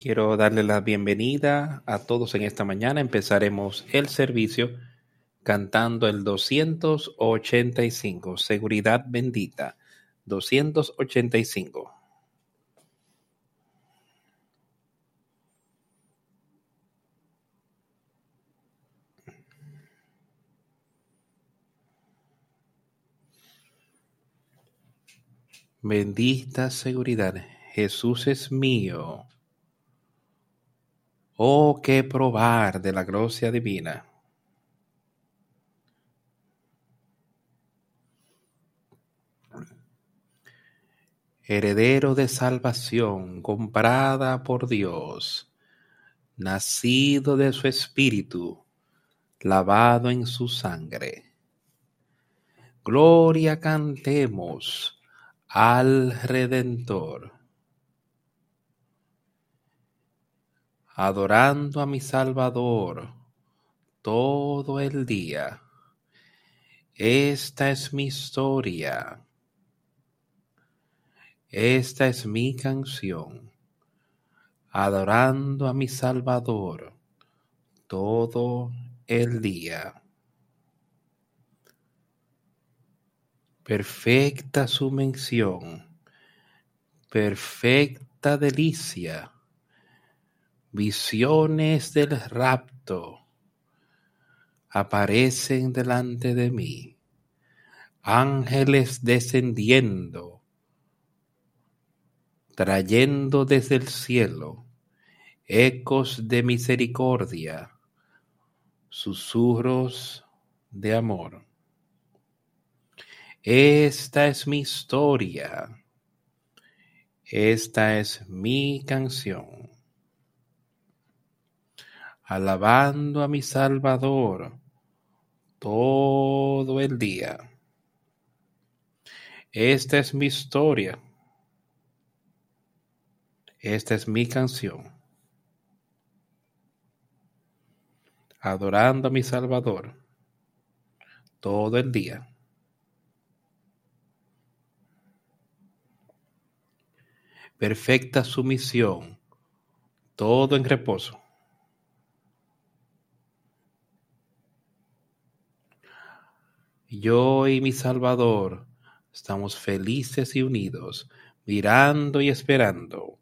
Quiero darle la bienvenida a todos en esta mañana. Empezaremos el servicio cantando el 285, Seguridad Bendita, 285. Bendita seguridad, Jesús es mío. Oh, qué probar de la gracia divina. Heredero de salvación, comprada por Dios, nacido de su espíritu, lavado en su sangre. Gloria cantemos al Redentor. Adorando a mi Salvador todo el día. Esta es mi historia. Esta es mi canción, adorando a mi Salvador todo el día. Perfecta su mención, perfecta delicia visiones del rapto aparecen delante de mí, ángeles descendiendo, trayendo desde el cielo ecos de misericordia, susurros de amor. Esta es mi historia, esta es mi canción alabando a mi Salvador todo el día. Esta es mi historia. Esta es mi canción. Adorando a mi Salvador todo el día. Perfecta sumisión, todo en reposo. Yo y mi Salvador estamos felices y unidos, mirando y esperando.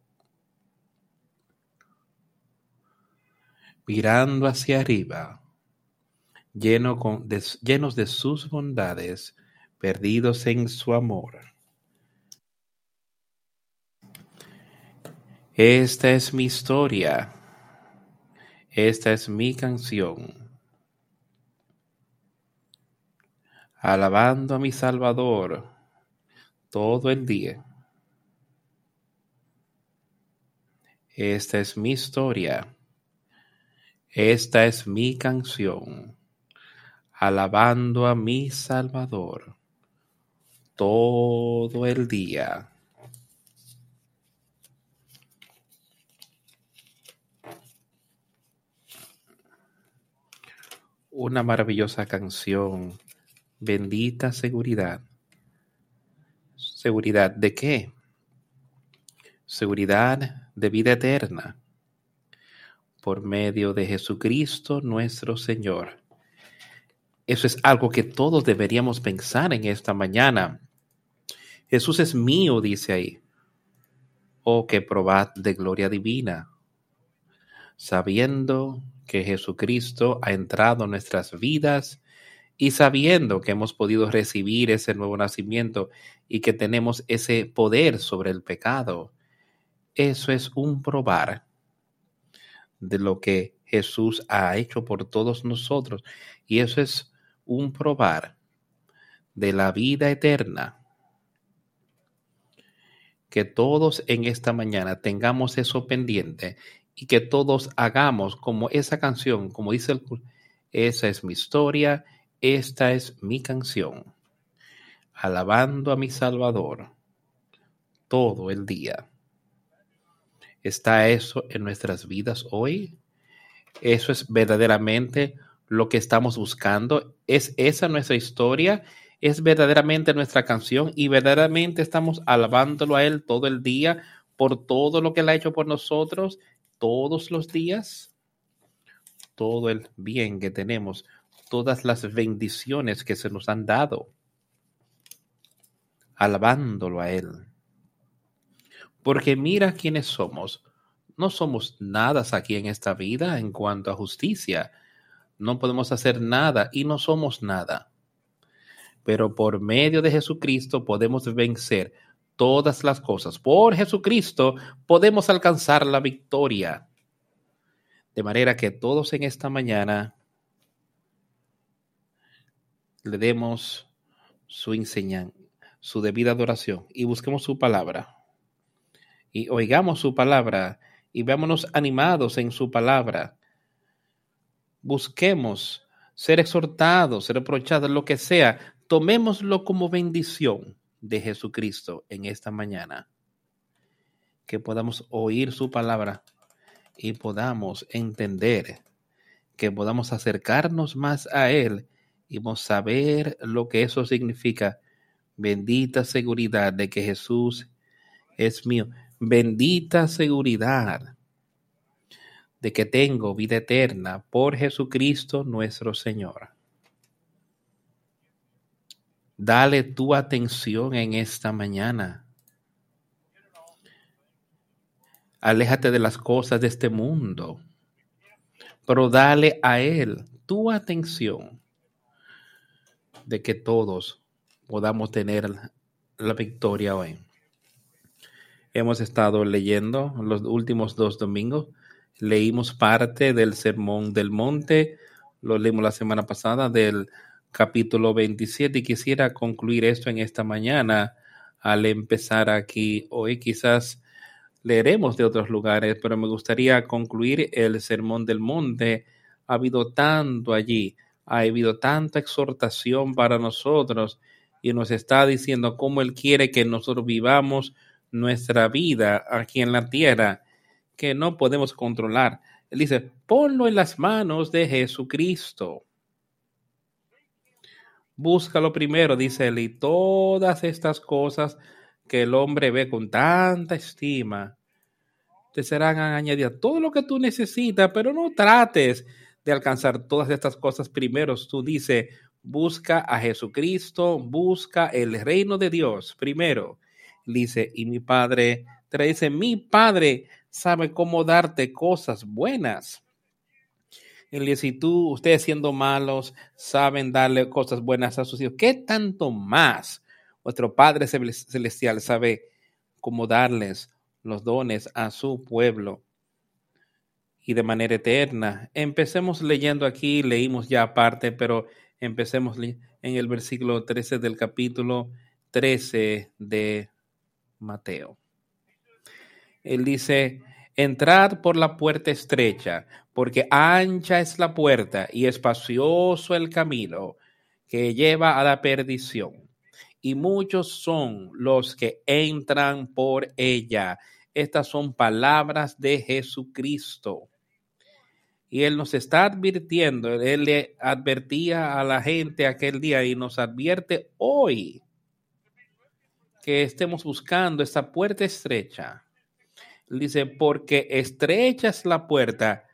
Mirando hacia arriba, llenos de sus bondades, perdidos en su amor. Esta es mi historia. Esta es mi canción alabando a mi Salvador todo el día. Esta es mi historia. Esta es mi canción, alabando a mi Salvador todo el día. Una maravillosa canción Bendita seguridad. ¿Seguridad de qué? Seguridad de vida eterna por medio de Jesucristo nuestro Señor. Eso es algo que todos deberíamos pensar en esta mañana. Jesús es mío, dice ahí. Oh, que probad de gloria divina, sabiendo que Jesucristo ha entrado en nuestras vidas y sabiendo que hemos podido recibir ese nuevo nacimiento y que tenemos ese poder sobre el pecado, eso es un probar de lo que Jesús ha hecho por todos nosotros. Y eso es un probar de la vida eterna. Que todos en esta mañana tengamos eso pendiente y que todos hagamos como esa canción, como dice el esa es mi historia, esta es mi canción, alabando a mi Salvador todo el día. ¿Está eso en nuestras vidas hoy? ¿Eso es verdaderamente lo que estamos buscando? ¿Es esa nuestra historia? ¿Es verdaderamente nuestra canción? ¿Y verdaderamente estamos alabándolo a Él todo el día por todo lo que Él ha hecho por nosotros? todos los días, todo el bien que tenemos, todas las bendiciones que se nos han dado, alabándolo a Él. Porque mira quiénes somos. No somos nada aquí en esta vida en cuanto a justicia. No podemos hacer nada y no somos nada. Pero por medio de Jesucristo podemos vencer todas las cosas. Por Jesucristo podemos alcanzar la victoria. De manera que todos en esta mañana le demos su enseñanza, su debida adoración y busquemos su palabra. Y oigamos su palabra y veámonos animados en su palabra. Busquemos ser exhortados, ser reprochados, lo que sea. Tomémoslo como bendición de Jesucristo en esta mañana. Que podamos oír su palabra y podamos entender, que podamos acercarnos más a Él y saber lo que eso significa. Bendita seguridad de que Jesús es mío. Bendita seguridad de que tengo vida eterna por Jesucristo nuestro Señor. Dale tu atención en esta mañana Aléjate de las cosas de este mundo, pero dale a Él tu atención de que todos podamos tener la victoria hoy. Hemos estado leyendo los últimos dos domingos, leímos parte del Sermón del Monte, lo leímos la semana pasada del capítulo 27 y quisiera concluir esto en esta mañana al empezar aquí hoy quizás leeremos de otros lugares, pero me gustaría concluir el Sermón del Monte. Ha habido tanto allí, ha habido tanta exhortación para nosotros y nos está diciendo cómo Él quiere que nosotros vivamos nuestra vida aquí en la tierra, que no podemos controlar. Él dice, ponlo en las manos de Jesucristo. Búscalo primero, dice él, y todas estas cosas que el hombre ve con tanta estima, te serán añadidas todo lo que tú necesitas, pero no trates de alcanzar todas estas cosas primero. Tú dices, busca a Jesucristo, busca el reino de Dios primero. Dice, y mi padre, te dice, mi padre sabe cómo darte cosas buenas. Dice, si tú, ustedes siendo malos, saben darle cosas buenas a sus hijos, ¿qué tanto más? Vuestro Padre Celestial sabe cómo darles los dones a su pueblo y de manera eterna. Empecemos leyendo aquí, leímos ya aparte, pero empecemos en el versículo 13 del capítulo 13 de Mateo. Él dice, entrad por la puerta estrecha, porque ancha es la puerta y espacioso el camino que lleva a la perdición y muchos son los que entran por ella. Estas son palabras de Jesucristo. Y Él nos está advirtiendo, Él le advertía a la gente aquel día y nos advierte hoy que estemos buscando esta puerta estrecha. Él dice, porque estrecha es la puerta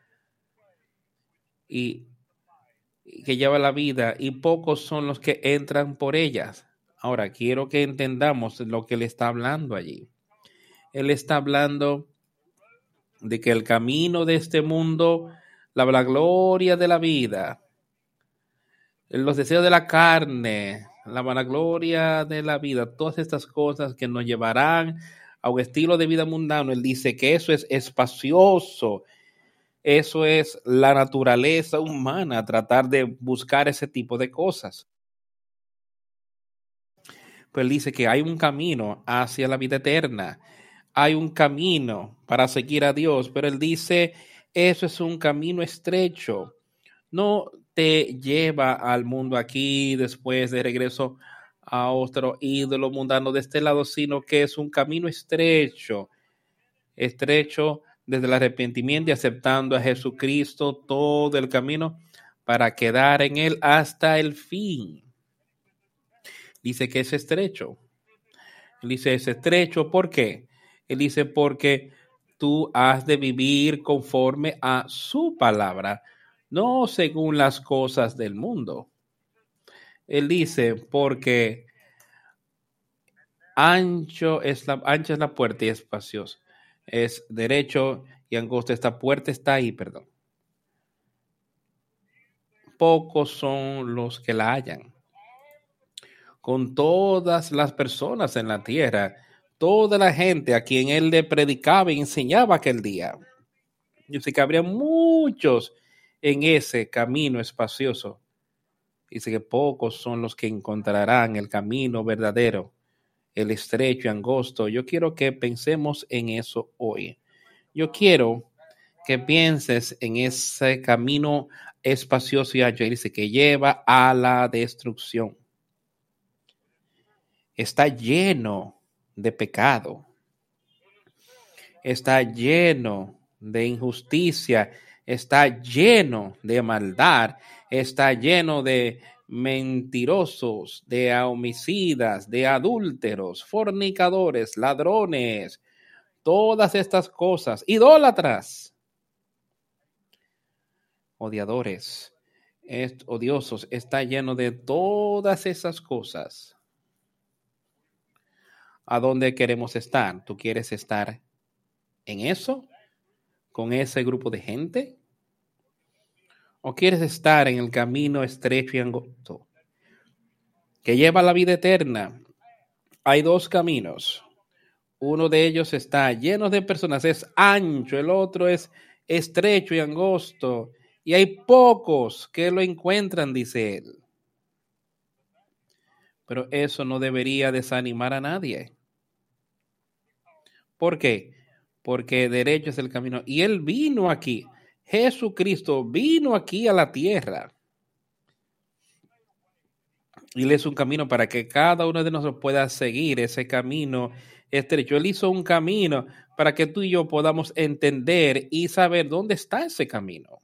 y que lleva la vida y pocos son los que entran por ellas. Ahora, quiero que entendamos lo que él está hablando allí. Él está hablando de que el camino de este mundo, la, gloria de la vida, los deseos de la carne, la vanagloria de la vida, todas estas cosas que nos llevarán a un estilo de vida mundano, él dice que eso es espacioso, eso es la naturaleza humana, tratar de buscar ese tipo de cosas. Pues dice que hay un camino hacia la vida eterna, hay un camino para seguir a Dios, pero él dice, eso es un camino estrecho, no te lleva al mundo aquí después de regreso a otro ídolo mundano de este lado, sino que es un camino estrecho, estrecho desde el arrepentimiento y aceptando a Jesucristo todo el camino para quedar en él hasta el fin dice que es estrecho. Él dice es estrecho, ¿por qué? Él dice porque tú has de vivir conforme a su palabra, no según las cosas del mundo. Él dice, porque ancho es la, ancha es la puerta y espacioso. Es derecho y angosto. Esta puerta está ahí, perdón. Pocos son los que la hallan. Con todas las personas en la tierra, toda la gente a quien él le predicaba y enseñaba aquel día. Yo sé que habría muchos en ese camino espacioso. Dice que pocos son los que encontrarán el camino verdadero el estrecho y angosto. Yo quiero que pensemos en eso hoy. Yo quiero que pienses en ese camino espacioso y ancho, dice que lleva a la destrucción. Está lleno de pecado. Está lleno de injusticia. Está lleno de maldad. Está lleno de mentirosos, de homicidas, de adúlteros, fornicadores, ladrones, todas estas cosas, idólatras, odiadores, odiosos, está lleno de todas esas cosas. ¿A dónde queremos estar? ¿Tú quieres estar en eso? ¿Con ese grupo de gente? o quieres estar en el camino estrecho y angosto que lleva a la vida eterna, hay dos caminos. Uno de ellos está lleno de personas, es ancho, el otro es estrecho y angosto, y hay pocos que lo encuentran, dice él. Pero eso no debería desanimar a nadie. ¿Por qué? Porque derecho es el camino. Y él vino aquí Jesucristo vino aquí a la tierra. Y él es un camino para que cada uno de nosotros pueda seguir ese camino estrecho. Él hizo un camino para que tú y yo podamos entender y saber dónde está ese camino.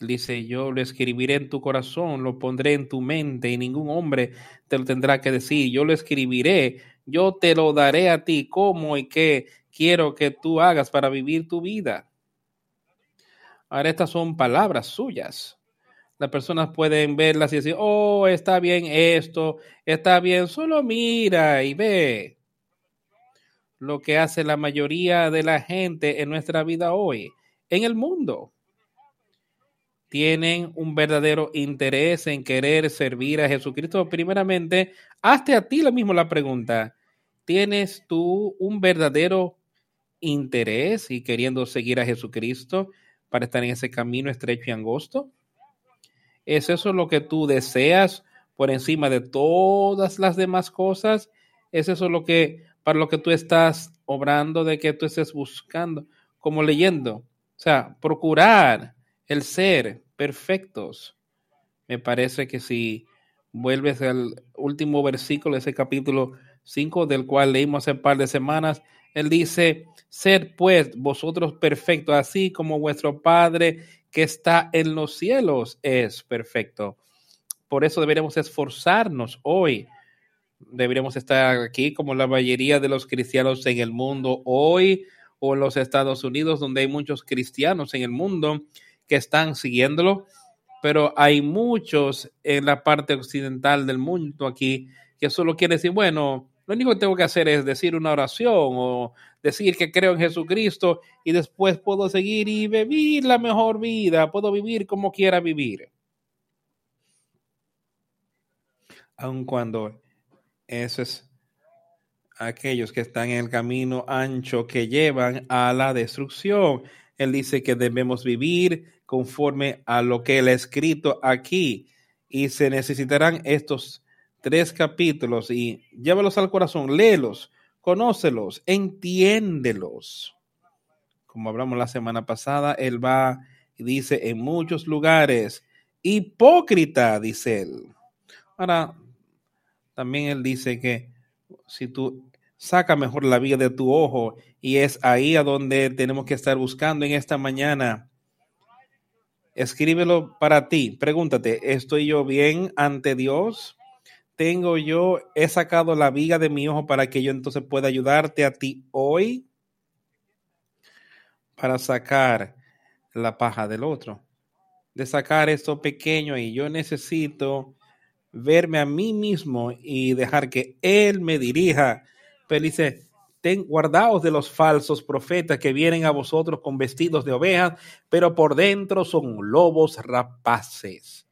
Dice, yo lo escribiré en tu corazón, lo pondré en tu mente y ningún hombre te lo tendrá que decir. Yo lo escribiré, yo te lo daré a ti, cómo y qué quiero que tú hagas para vivir tu vida. Ahora estas son palabras suyas. Las personas pueden verlas y decir, oh, está bien esto, está bien, solo mira y ve lo que hace la mayoría de la gente en nuestra vida hoy, en el mundo. Tienen un verdadero interés en querer servir a Jesucristo. Primeramente, hazte a ti la misma la pregunta. ¿Tienes tú un verdadero interés y queriendo seguir a Jesucristo para estar en ese camino estrecho y angosto? ¿Es eso lo que tú deseas por encima de todas las demás cosas? ¿Es eso lo que para lo que tú estás obrando, de que tú estés buscando, como leyendo? O sea, procurar el ser perfectos. Me parece que si vuelves al último versículo de ese capítulo 5, del cual leímos hace un par de semanas, él dice, sed pues vosotros perfectos, así como vuestro Padre que está en los cielos es perfecto. Por eso deberíamos esforzarnos hoy. Deberíamos estar aquí como la mayoría de los cristianos en el mundo hoy o en los Estados Unidos, donde hay muchos cristianos en el mundo que están siguiéndolo, pero hay muchos en la parte occidental del mundo aquí que solo quieren decir, bueno, lo único que tengo que hacer es decir una oración o decir que creo en Jesucristo y después puedo seguir y vivir la mejor vida, puedo vivir como quiera vivir. Aun cuando eso es aquellos que están en el camino ancho que llevan a la destrucción. Él dice que debemos vivir conforme a lo que él ha escrito aquí y se necesitarán estos tres capítulos y llévalos al corazón, léelos, conócelos, entiéndelos. Como hablamos la semana pasada, él va y dice en muchos lugares, hipócrita, dice él. Ahora, también él dice que si tú saca mejor la vida de tu ojo y es ahí a donde tenemos que estar buscando en esta mañana. Escríbelo para ti. Pregúntate, ¿estoy yo bien ante Dios? tengo yo, he sacado la viga de mi ojo para que yo entonces pueda ayudarte a ti hoy para sacar la paja del otro, de sacar esto pequeño y yo necesito verme a mí mismo y dejar que Él me dirija. Pero dice, ten guardaos de los falsos profetas que vienen a vosotros con vestidos de ovejas, pero por dentro son lobos rapaces.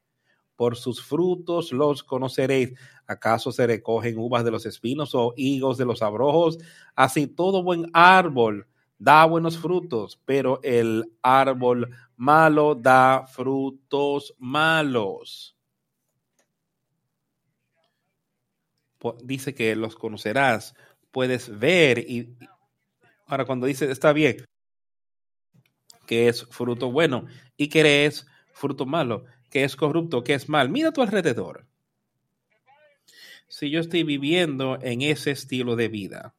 Por sus frutos los conoceréis. ¿Acaso se recogen uvas de los espinos o higos de los abrojos? Así todo buen árbol da buenos frutos, pero el árbol malo da frutos malos. Dice que los conocerás, puedes ver y ahora cuando dice está bien, que es fruto bueno y que es fruto malo, que es corrupto, que es mal, mira tu alrededor. Si yo estoy viviendo en ese estilo de vida,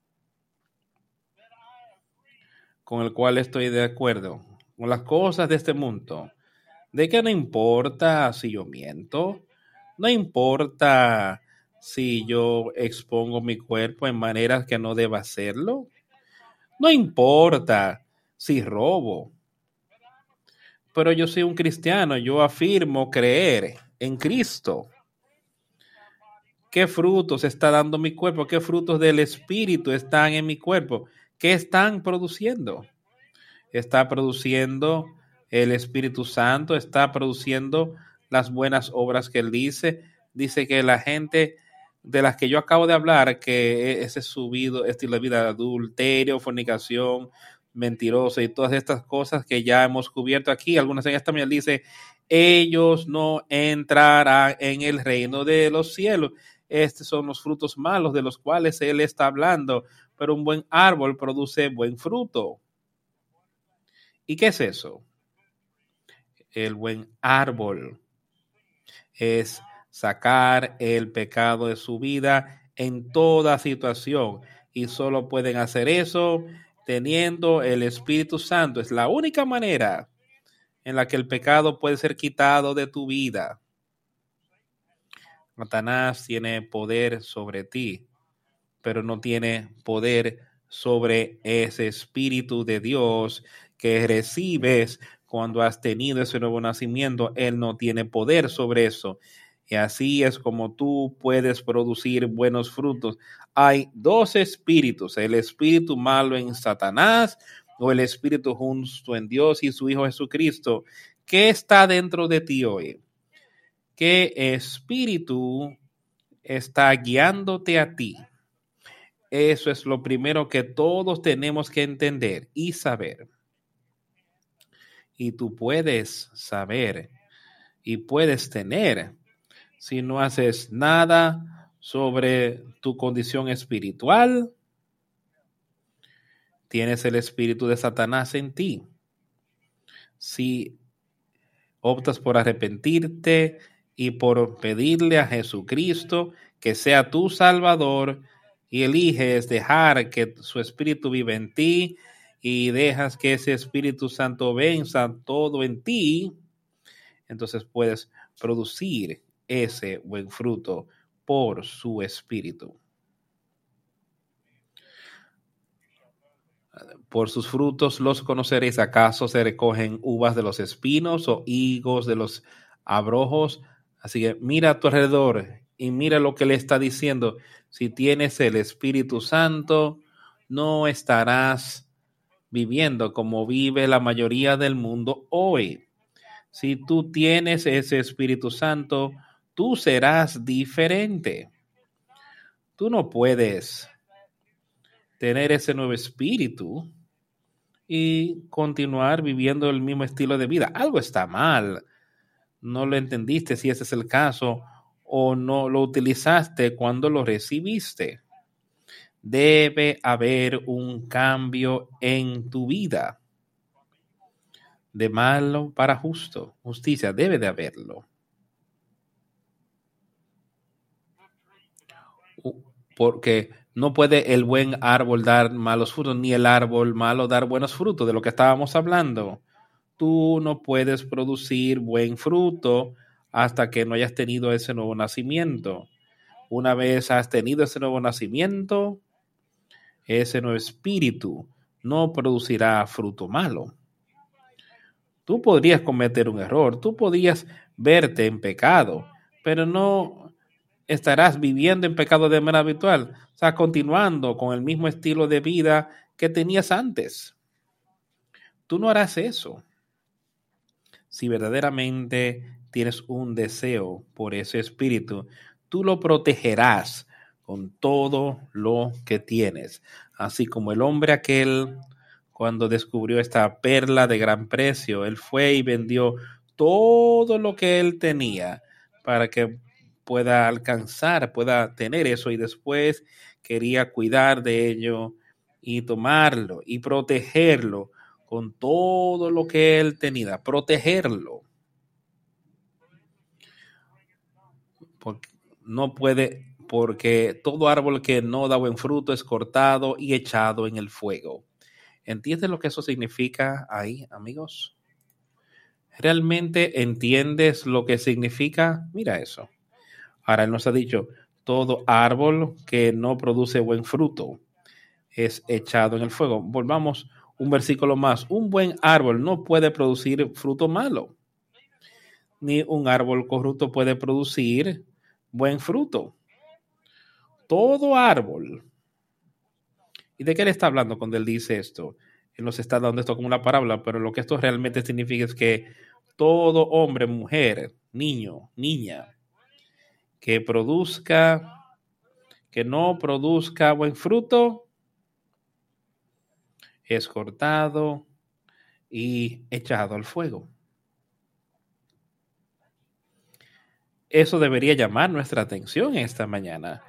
con el cual estoy de acuerdo, con las cosas de este mundo, de que no importa si yo miento, no importa si yo expongo mi cuerpo en maneras que no deba hacerlo, no importa si robo, pero yo soy un cristiano, yo afirmo creer en Cristo. ¿Qué frutos está dando mi cuerpo? ¿Qué frutos del Espíritu están en mi cuerpo? ¿Qué están produciendo? Está produciendo el Espíritu Santo, está produciendo las buenas obras que él dice. Dice que la gente de las que yo acabo de hablar, que ese subido estilo de vida, adulterio, fornicación, mentiroso y todas estas cosas que ya hemos cubierto aquí, algunas en esta mañana dice, ellos no entrarán en el reino de los cielos. Estos son los frutos malos de los cuales él está hablando pero un buen árbol produce buen fruto. ¿Y qué es eso? El buen árbol es sacar el pecado de su vida en toda situación y solo pueden hacer eso teniendo el Espíritu Santo. Es la única manera en la que el pecado puede ser quitado de tu vida. Satanás tiene poder sobre ti pero no tiene poder sobre ese Espíritu de Dios que recibes cuando has tenido ese nuevo nacimiento. Él no tiene poder sobre eso. Y así es como tú puedes producir buenos frutos. Hay dos espíritus, el espíritu malo en Satanás o el espíritu justo en Dios y su Hijo Jesucristo. ¿Qué está dentro de ti hoy? ¿Qué espíritu está guiándote a ti? Eso es lo primero que todos tenemos que entender y saber. Y tú puedes saber y puedes tener si no haces nada sobre tu condición espiritual. Tienes el espíritu de Satanás en ti. Si optas por arrepentirte y por pedirle a Jesucristo que sea tu Salvador, y eliges dejar que su espíritu vive en ti y dejas que ese Espíritu Santo venza todo en ti, entonces puedes producir ese buen fruto por su espíritu. Por sus frutos los conoceréis. ¿Acaso se recogen uvas de los espinos o higos de los abrojos? Así que mira a tu alrededor y mira lo que le está diciendo. Si tienes el Espíritu Santo, no estarás viviendo como vive la mayoría del mundo hoy. Si tú tienes ese Espíritu Santo, tú serás diferente. Tú no puedes tener ese nuevo espíritu y continuar viviendo el mismo estilo de vida. Algo está mal. No lo entendiste si ese es el caso o no lo utilizaste cuando lo recibiste. Debe haber un cambio en tu vida. De malo para justo. Justicia debe de haberlo. Porque no puede el buen árbol dar malos frutos, ni el árbol malo dar buenos frutos, de lo que estábamos hablando. Tú no puedes producir buen fruto hasta que no hayas tenido ese nuevo nacimiento. una vez has tenido ese nuevo nacimiento, ese nuevo espíritu no producirá fruto malo. Tú podrías cometer un error, tú podrías verte en pecado, pero no estarás viviendo en pecado de manera habitual, o sea, continuando con el mismo estilo de vida que tenías antes. Tú no harás eso. Si verdaderamente tienes un deseo por ese espíritu, tú lo protegerás con todo lo que tienes. Así como el hombre aquel, cuando descubrió esta perla de gran precio, él fue y vendió todo lo que él tenía para que pueda alcanzar, pueda tener eso y después quería cuidar de ello y tomarlo y protegerlo con todo lo que él tenía, protegerlo. Porque no puede, porque todo árbol que no da buen fruto es cortado y echado en el fuego. ¿Entiendes lo que eso significa ahí, amigos? ¿Realmente entiendes lo que significa? Mira eso. Ahora él nos ha dicho, todo árbol que no produce buen fruto es echado en el fuego. Volvamos un versículo más. Un buen árbol no puede producir fruto malo, ni un árbol corrupto puede producir buen fruto. Todo árbol. ¿Y de qué le está hablando cuando él dice esto? Él nos está dando esto como una parábola, pero lo que esto realmente significa es que todo hombre, mujer, niño, niña, que produzca, que no produzca buen fruto, es cortado y echado al fuego. Eso debería llamar nuestra atención esta mañana.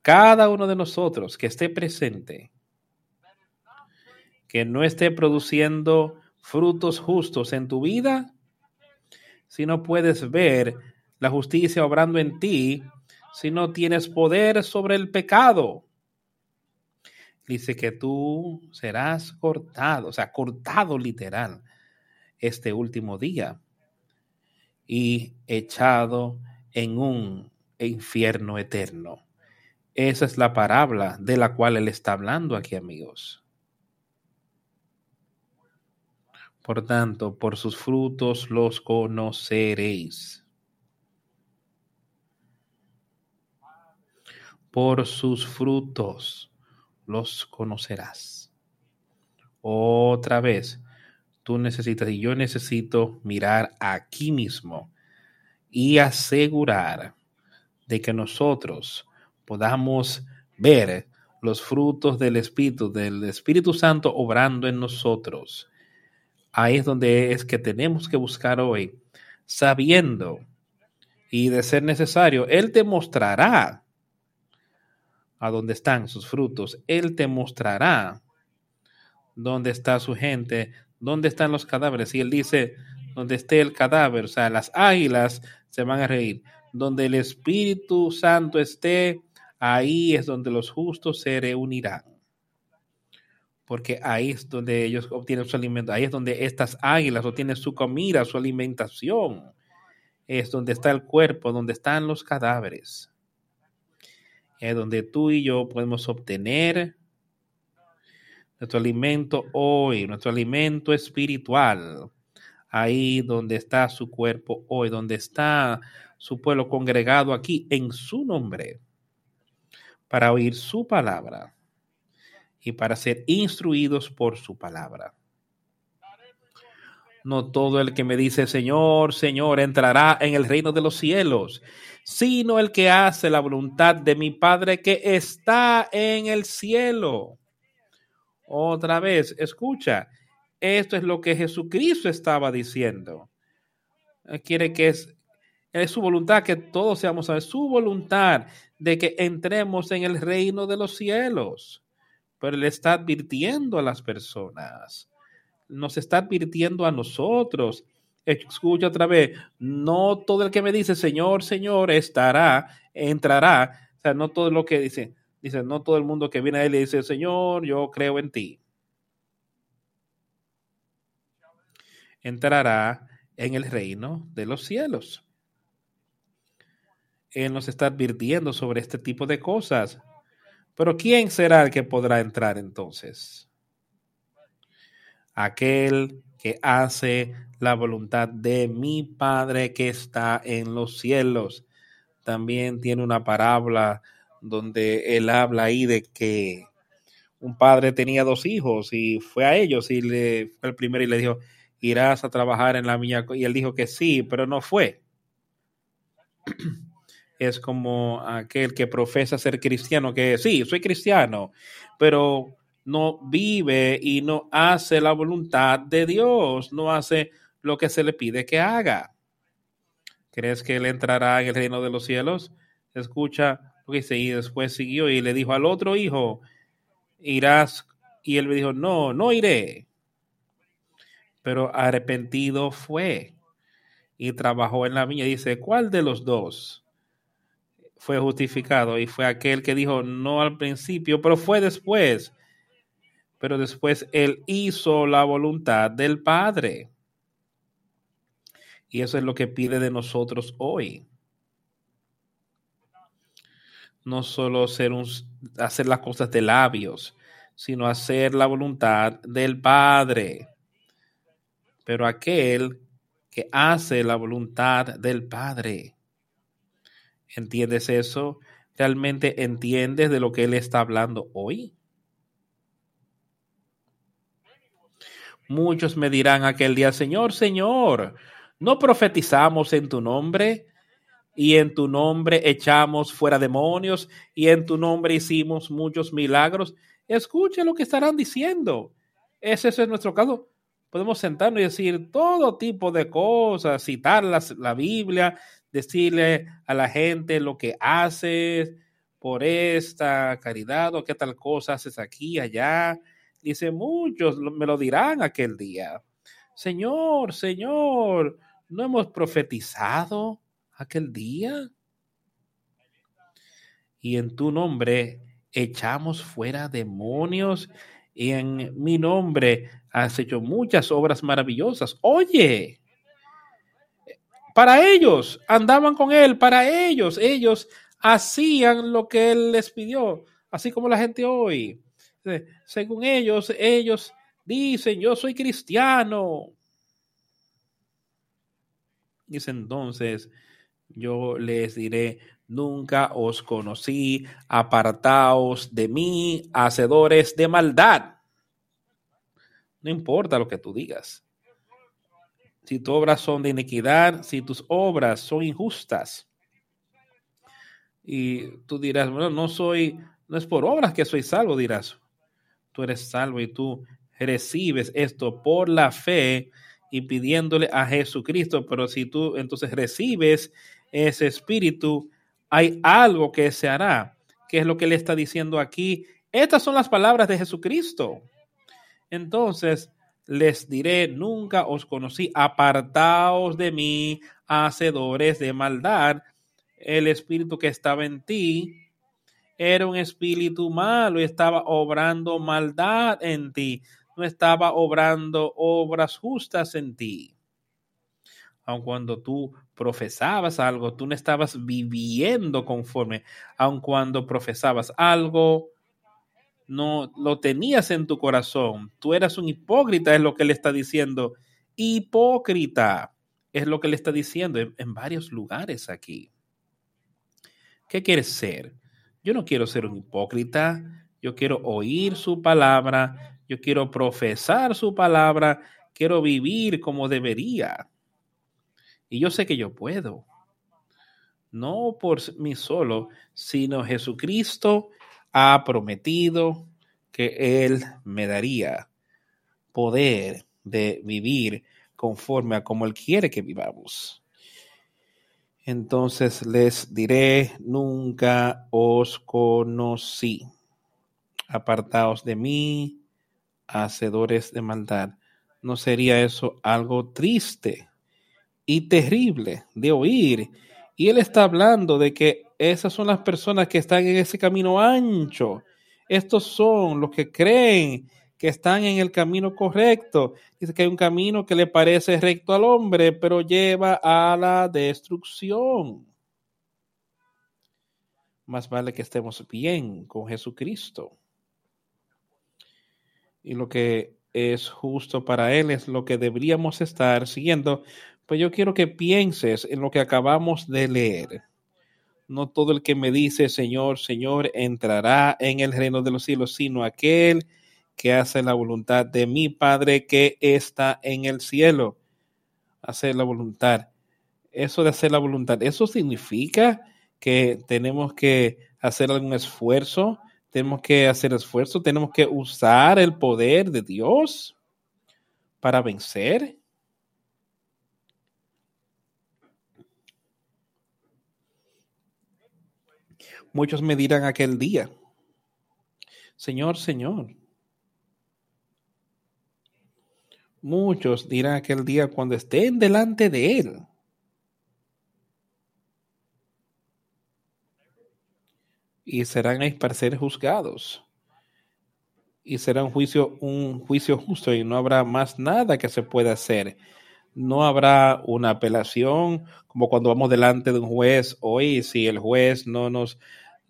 Cada uno de nosotros que esté presente, que no esté produciendo frutos justos en tu vida, si no puedes ver la justicia obrando en ti, si no tienes poder sobre el pecado, dice que tú serás cortado, o sea, cortado literal este último día y echado en un infierno eterno. Esa es la parábola de la cual él está hablando aquí, amigos. Por tanto, por sus frutos los conoceréis. Por sus frutos los conocerás. Otra vez, tú necesitas y yo necesito mirar aquí mismo y asegurar de que nosotros podamos ver los frutos del Espíritu, del Espíritu Santo obrando en nosotros. Ahí es donde es que tenemos que buscar hoy, sabiendo y de ser necesario, Él te mostrará a dónde están sus frutos. Él te mostrará dónde está su gente, dónde están los cadáveres. Y Él dice, donde esté el cadáver, o sea, las águilas se van a reír. Donde el Espíritu Santo esté, ahí es donde los justos se reunirán. Porque ahí es donde ellos obtienen su alimento, ahí es donde estas águilas obtienen su comida, su alimentación. Es donde está el cuerpo, donde están los cadáveres. Es donde tú y yo podemos obtener nuestro alimento hoy, nuestro alimento espiritual ahí donde está su cuerpo hoy, donde está su pueblo congregado aquí en su nombre, para oír su palabra y para ser instruidos por su palabra. No todo el que me dice Señor, Señor, entrará en el reino de los cielos, sino el que hace la voluntad de mi Padre que está en el cielo. Otra vez, escucha, esto es lo que Jesucristo estaba diciendo. Quiere que es, es su voluntad que todos seamos a su voluntad de que entremos en el reino de los cielos. Pero Él está advirtiendo a las personas, nos está advirtiendo a nosotros. Escucha otra vez, no todo el que me dice Señor, Señor estará, entrará. O sea, no todo lo que dice, dice, no todo el mundo que viene a Él y dice, Señor, yo creo en ti. entrará en el reino de los cielos. Él nos está advirtiendo sobre este tipo de cosas. Pero ¿quién será el que podrá entrar entonces? Aquel que hace la voluntad de mi Padre que está en los cielos. También tiene una parábola donde él habla ahí de que un padre tenía dos hijos y fue a ellos y le fue el primero y le dijo, irás a trabajar en la mía. Y él dijo que sí, pero no fue. Es como aquel que profesa ser cristiano, que sí, soy cristiano, pero no vive y no hace la voluntad de Dios, no hace lo que se le pide que haga. ¿Crees que él entrará en el reino de los cielos? Escucha lo que dice y después siguió y le dijo al otro hijo, irás. Y él le dijo, no, no iré. Pero arrepentido fue y trabajó en la viña. Dice, ¿cuál de los dos fue justificado? Y fue aquel que dijo, no al principio, pero fue después. Pero después él hizo la voluntad del Padre. Y eso es lo que pide de nosotros hoy. No solo ser un, hacer las cosas de labios, sino hacer la voluntad del Padre. Pero aquel que hace la voluntad del Padre. ¿Entiendes eso? ¿Realmente entiendes de lo que Él está hablando hoy? Muchos me dirán aquel día, Señor, Señor, ¿no profetizamos en tu nombre? y en tu nombre echamos fuera demonios y en tu nombre hicimos muchos milagros. Escuche lo que estarán diciendo. Ese es nuestro caso. Podemos sentarnos y decir todo tipo de cosas, citar la Biblia, decirle a la gente lo que haces por esta caridad o qué tal cosa haces aquí, allá. Dice, muchos me lo dirán aquel día. Señor, Señor, ¿no hemos profetizado? aquel día. Y en tu nombre echamos fuera demonios y en mi nombre has hecho muchas obras maravillosas. Oye, para ellos andaban con él, para ellos, ellos hacían lo que él les pidió, así como la gente hoy. Según ellos, ellos dicen, yo soy cristiano. Dice entonces, yo les diré, nunca os conocí, apartaos de mí, hacedores de maldad. No importa lo que tú digas. Si tus obras son de iniquidad, si tus obras son injustas. Y tú dirás, bueno, no soy, no es por obras que soy salvo, dirás. Tú eres salvo y tú recibes esto por la fe y pidiéndole a Jesucristo. Pero si tú entonces recibes ese espíritu, hay algo que se hará, que es lo que le está diciendo aquí. Estas son las palabras de Jesucristo. Entonces les diré, nunca os conocí, apartaos de mí, hacedores de maldad. El espíritu que estaba en ti era un espíritu malo y estaba obrando maldad en ti, no estaba obrando obras justas en ti. Aun cuando tú profesabas algo, tú no estabas viviendo conforme, aun cuando profesabas algo, no lo tenías en tu corazón. Tú eras un hipócrita, es lo que le está diciendo. Hipócrita es lo que le está diciendo en, varios lugares aquí. ¿Qué quieres ser? Yo no quiero ser un hipócrita, yo quiero oír su palabra, yo quiero profesar su palabra, quiero vivir como debería. Y yo sé que yo puedo. No por mí solo, sino Jesucristo ha prometido que Él me daría poder de vivir conforme a como Él quiere que vivamos. Entonces les diré, nunca os conocí. Apartaos de mí, hacedores de maldad. ¿No sería eso algo triste? y terrible de oír. Y él está hablando de que esas son las personas que están en ese camino ancho. Estos son los que creen que están en el camino correcto. Dice que hay un camino que le parece recto al hombre, pero lleva a la destrucción. Más vale que estemos bien con Jesucristo. Y lo que es justo para Él es lo que deberíamos estar siguiendo. Pues yo quiero que pienses en lo que acabamos de leer. No todo el que me dice Señor, Señor entrará en el reino de los cielos, sino aquel que hace la voluntad de mi Padre que está en el cielo. Hacer la voluntad. Eso de hacer la voluntad, eso significa que tenemos que hacer algún esfuerzo, tenemos que hacer esfuerzo, tenemos que usar el poder de Dios para vencer. Muchos me dirán aquel día, Señor, Señor. Muchos dirán aquel día cuando estén delante de Él. Y serán ahí para ser juzgados. Y será un juicio, un juicio justo y no habrá más nada que se pueda hacer. No habrá una apelación como cuando vamos delante de un juez hoy, si el juez no nos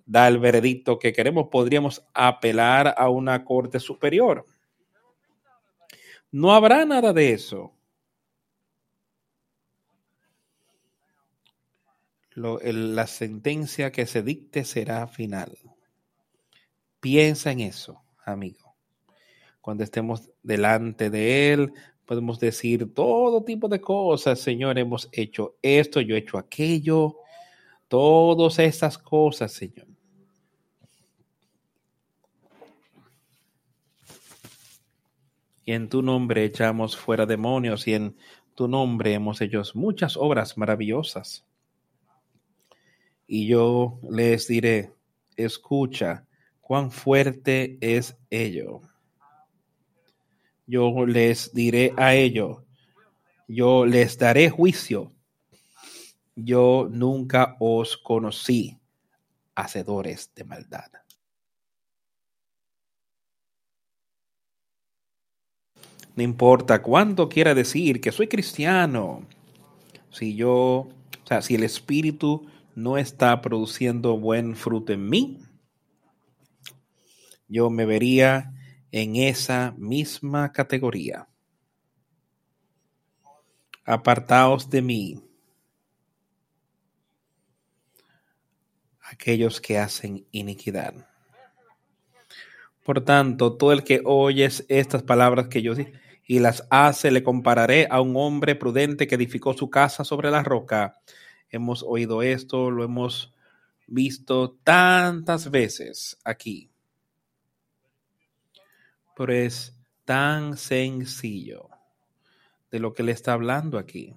da el veredicto que queremos, podríamos apelar a una corte superior. No habrá nada de eso. la sentencia que se dicte será final. Piensa en eso, amigo. Cuando estemos delante de Él, podemos decir todo tipo de cosas. Señor, hemos hecho esto, yo he hecho aquello. Todas estas cosas, Señor. En tu nombre echamos fuera demonios y en tu nombre hemos hecho muchas obras maravillosas. Y yo les diré, escucha, cuán fuerte es ello. Yo les diré a ello, yo les daré juicio. Yo nunca os conocí, hacedores de maldad. No importa cuánto quiera decir que soy cristiano. Si yo, o sea, si el Espíritu no está produciendo buen fruto en mí, yo me vería en esa misma categoría. Apartaos de mí, aquellos que hacen iniquidad. Por tanto, todo el que oyes estas palabras que yo y las hace, le compararé a un hombre prudente que edificó su casa sobre la roca. Hemos oído esto, lo hemos visto tantas veces aquí. Pero es tan sencillo de lo que le está hablando aquí.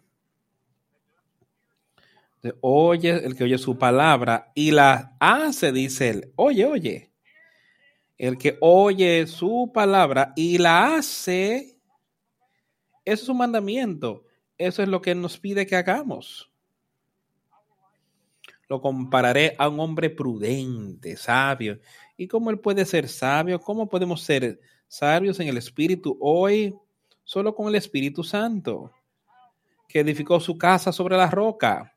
oye, el que oye su palabra y la hace, dice él. Oye, oye. El que oye su palabra y la hace, eso es un mandamiento. Eso es lo que nos pide que hagamos. Lo compararé a un hombre prudente, sabio. ¿Y cómo él puede ser sabio? ¿Cómo podemos ser sabios en el Espíritu hoy? Solo con el Espíritu Santo, que edificó su casa sobre la roca.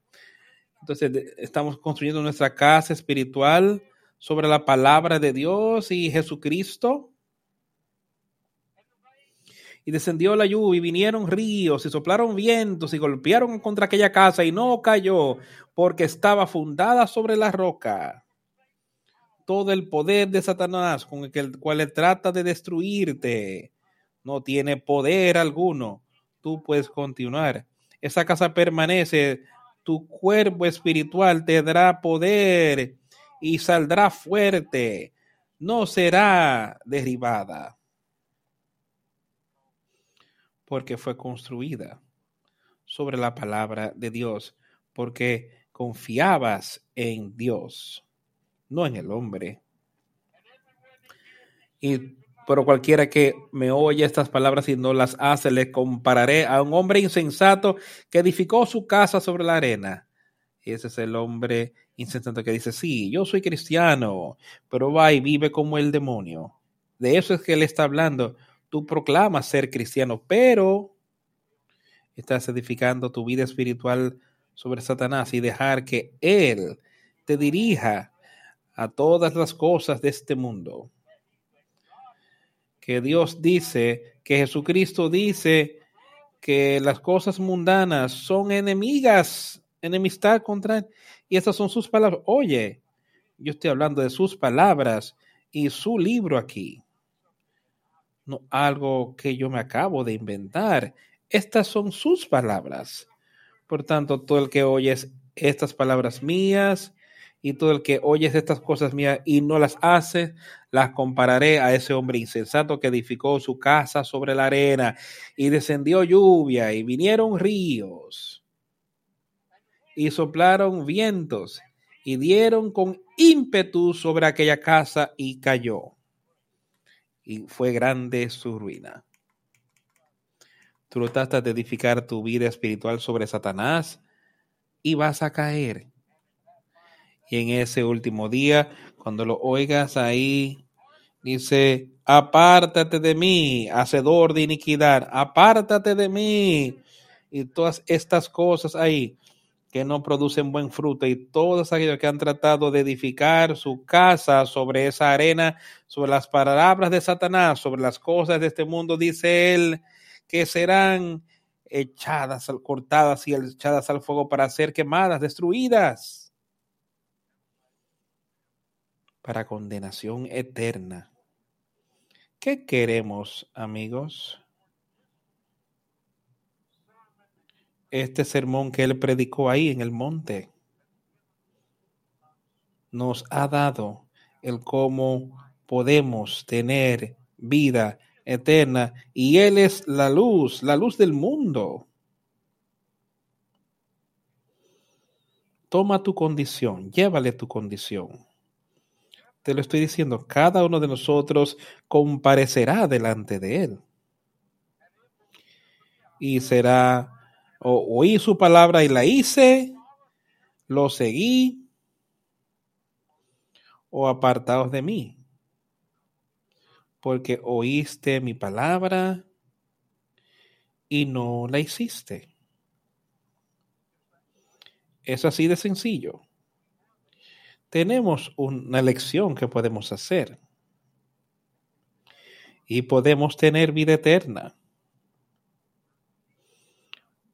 Entonces estamos construyendo nuestra casa espiritual sobre la palabra de Dios y Jesucristo. Y descendió la lluvia y vinieron ríos y soplaron vientos y golpearon contra aquella casa y no cayó porque estaba fundada sobre la roca. Todo el poder de Satanás con el cual trata de destruirte no tiene poder alguno. Tú puedes continuar. Esa casa permanece. Tu cuerpo espiritual te dará poder y saldrá fuerte, no será derribada, porque fue construida sobre la palabra de Dios, porque confiabas en Dios, no en el hombre. Y pero cualquiera que me oye estas palabras y no las hace, le compararé a un hombre insensato que edificó su casa sobre la arena. Ese es el hombre insensato que dice, sí, yo soy cristiano, pero va y vive como el demonio. De eso es que él está hablando. Tú proclamas ser cristiano, pero estás edificando tu vida espiritual sobre Satanás y dejar que él te dirija a todas las cosas de este mundo. Que Dios dice, que Jesucristo dice que las cosas mundanas son enemigas, enemistad contra él. Y estas son sus palabras. Oye, yo estoy hablando de sus palabras y su libro aquí. No algo que yo me acabo de inventar. Estas son sus palabras. Por tanto, todo el que oye estas palabras mías y todo el que oye estas cosas mías y no las hace, las compararé a ese hombre insensato que edificó su casa sobre la arena y descendió lluvia y vinieron ríos y soplaron vientos y dieron con ímpetu sobre aquella casa y cayó. Y fue grande su ruina. Tú tratas de edificar tu vida espiritual sobre Satanás y vas a caer. Y en ese último día, cuando lo oigas ahí, dice, apártate de mí, hacedor de iniquidad, apártate de mí. Y todas estas cosas ahí que no producen buen fruto y todos aquellos que han tratado de edificar su casa sobre esa arena, sobre las palabras de Satanás, sobre las cosas de este mundo, dice él, que serán echadas, cortadas y echadas al fuego para ser quemadas, destruidas, para condenación eterna. ¿Qué queremos, amigos? Este sermón que él predicó ahí en el monte nos ha dado el cómo podemos tener vida eterna y Él es la luz, la luz del mundo. Toma tu condición, llévale tu condición. Te lo estoy diciendo, cada uno de nosotros comparecerá delante de Él. Y será o, oí su palabra y la hice, lo seguí, o apartados de mí, porque oíste mi palabra y no la hiciste. Es así de sencillo. Tenemos una elección que podemos hacer y podemos tener vida eterna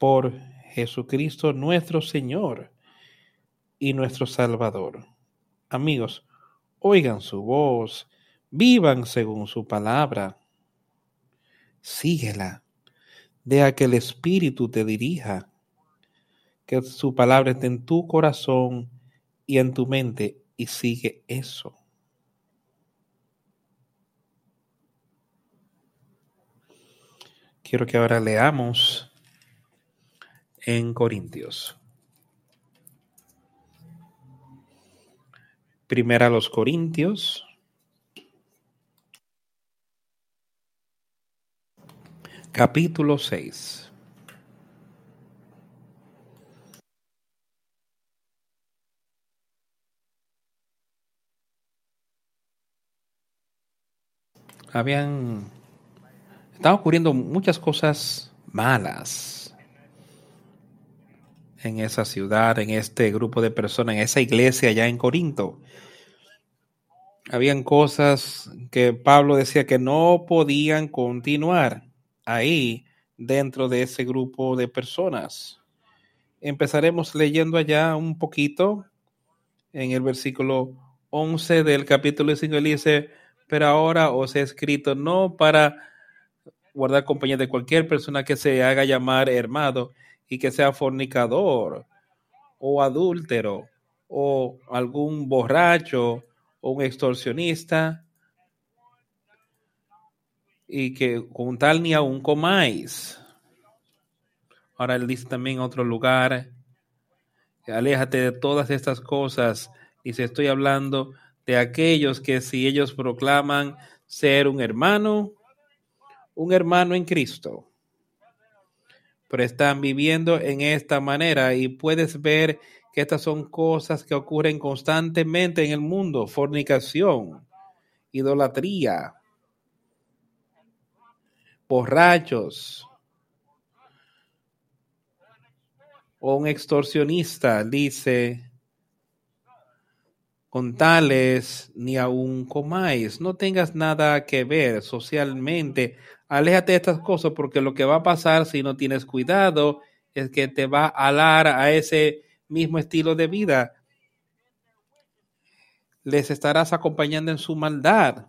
por Jesucristo nuestro Señor y nuestro Salvador. Amigos, oigan su voz, vivan según su palabra. Síguela, deja que el Espíritu te dirija, que su palabra esté en tu corazón y en tu mente y sigue eso. Quiero que ahora leamos en Corintios. Primera a los Corintios. Capítulo 6. Habían, estaban ocurriendo muchas cosas malas en esa ciudad, en este grupo de personas, en esa iglesia allá en Corinto. Habían cosas que Pablo decía que no podían continuar ahí dentro de ese grupo de personas. Empezaremos leyendo allá un poquito en el versículo 11 del capítulo 5. Él dice, pero ahora os he escrito no para guardar compañía de cualquier persona que se haga llamar hermano, y que sea fornicador o adúltero o algún borracho o un extorsionista y que con tal ni aún comáis. Ahora él dice también en otro lugar, aléjate de todas estas cosas. Y se estoy hablando de aquellos que si ellos proclaman ser un hermano, un hermano en Cristo, pero están viviendo en esta manera y puedes ver que estas son cosas que ocurren constantemente en el mundo, fornicación, idolatría, borrachos, o un extorsionista dice, con tales ni aún comáis. No tengas nada que ver socialmente. Aléjate de estas cosas porque lo que va a pasar si no tienes cuidado es que te va a alar a ese mismo estilo de vida. Les estarás acompañando en su maldad.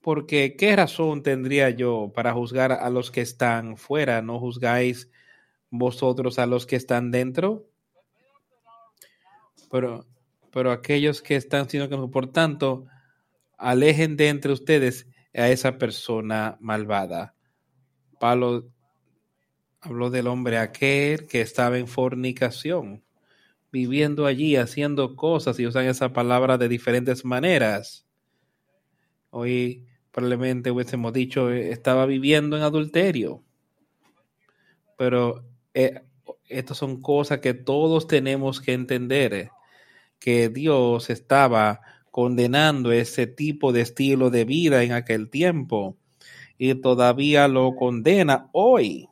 Porque ¿qué razón tendría yo para juzgar a los que están fuera? ¿No juzgáis vosotros a los que están dentro? Pero pero aquellos que están siendo que por tanto, alejen de entre ustedes a esa persona malvada. Pablo habló del hombre aquel que estaba en fornicación, viviendo allí, haciendo cosas y usan esa palabra de diferentes maneras. Hoy probablemente hubiésemos dicho, estaba viviendo en adulterio. Pero eh, estas son cosas que todos tenemos que entender que Dios estaba condenando ese tipo de estilo de vida en aquel tiempo y todavía lo condena hoy.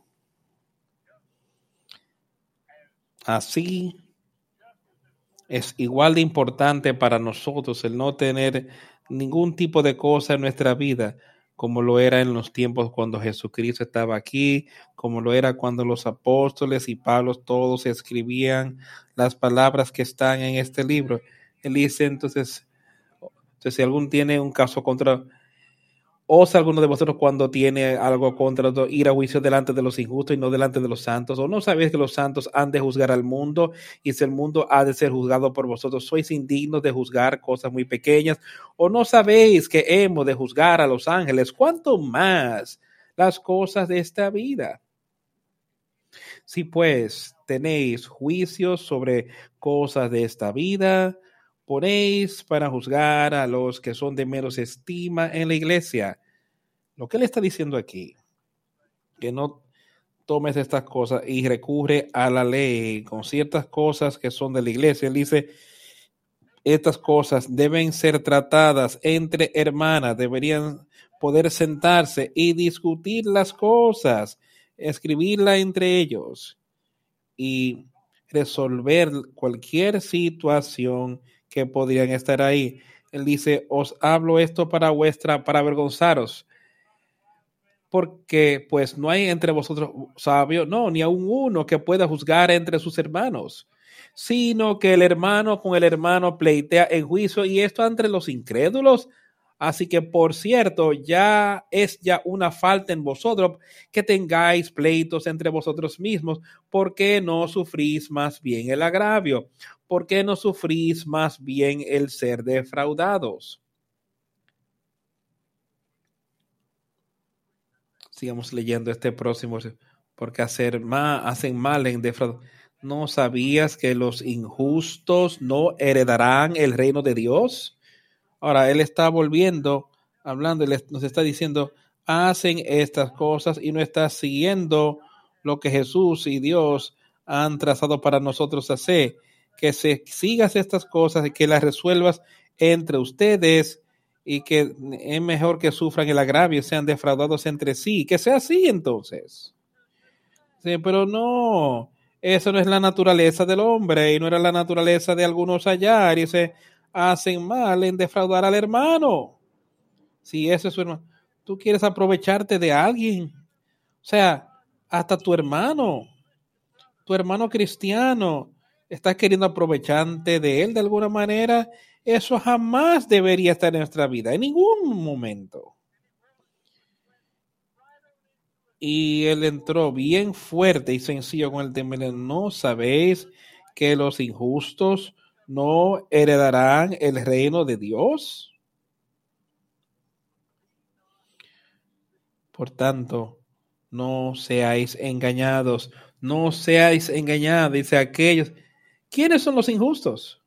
Así es igual de importante para nosotros el no tener ningún tipo de cosa en nuestra vida como lo era en los tiempos cuando Jesucristo estaba aquí, como lo era cuando los apóstoles y Pablo todos escribían las palabras que están en este libro. Él dice entonces, si algún tiene un caso contra ¿Osa alguno de vosotros cuando tiene algo contra ir a juicio delante de los injustos y no delante de los santos? ¿O no sabéis que los santos han de juzgar al mundo y si el mundo ha de ser juzgado por vosotros, sois indignos de juzgar cosas muy pequeñas? ¿O no sabéis que hemos de juzgar a los ángeles? ¿Cuánto más las cosas de esta vida? Si pues tenéis juicios sobre cosas de esta vida, ponéis para juzgar a los que son de menos estima en la iglesia. Lo que él está diciendo aquí, que no tomes estas cosas y recurre a la ley con ciertas cosas que son de la iglesia. Él dice, estas cosas deben ser tratadas entre hermanas, deberían poder sentarse y discutir las cosas, escribirla entre ellos y resolver cualquier situación que podrían estar ahí. Él dice, os hablo esto para vuestra, para avergonzaros, porque pues no hay entre vosotros sabio, no, ni aun uno que pueda juzgar entre sus hermanos, sino que el hermano con el hermano pleitea en juicio y esto entre los incrédulos Así que, por cierto, ya es ya una falta en vosotros que tengáis pleitos entre vosotros mismos, porque no sufrís más bien el agravio, porque no sufrís más bien el ser defraudados. Sigamos leyendo este próximo, porque hacer mal, hacen mal en defraudar. ¿No sabías que los injustos no heredarán el reino de Dios? Ahora, él está volviendo, hablando, nos está diciendo, hacen estas cosas y no está siguiendo lo que Jesús y Dios han trazado para nosotros hacer. Que se sigas estas cosas y que las resuelvas entre ustedes y que es mejor que sufran el agravio, sean defraudados entre sí. Que sea así entonces. Sí, pero no, eso no es la naturaleza del hombre y no era la naturaleza de algunos allá. Y dice, hacen mal en defraudar al hermano. Si ese es su hermano, tú quieres aprovecharte de alguien. O sea, hasta tu hermano, tu hermano cristiano, estás queriendo aprovecharte de él de alguna manera. Eso jamás debería estar en nuestra vida, en ningún momento. Y él entró bien fuerte y sencillo con el tema. No sabéis que los injustos no heredarán el reino de Dios. Por tanto, no seáis engañados, no seáis engañados, dice aquellos. ¿Quiénes son los injustos?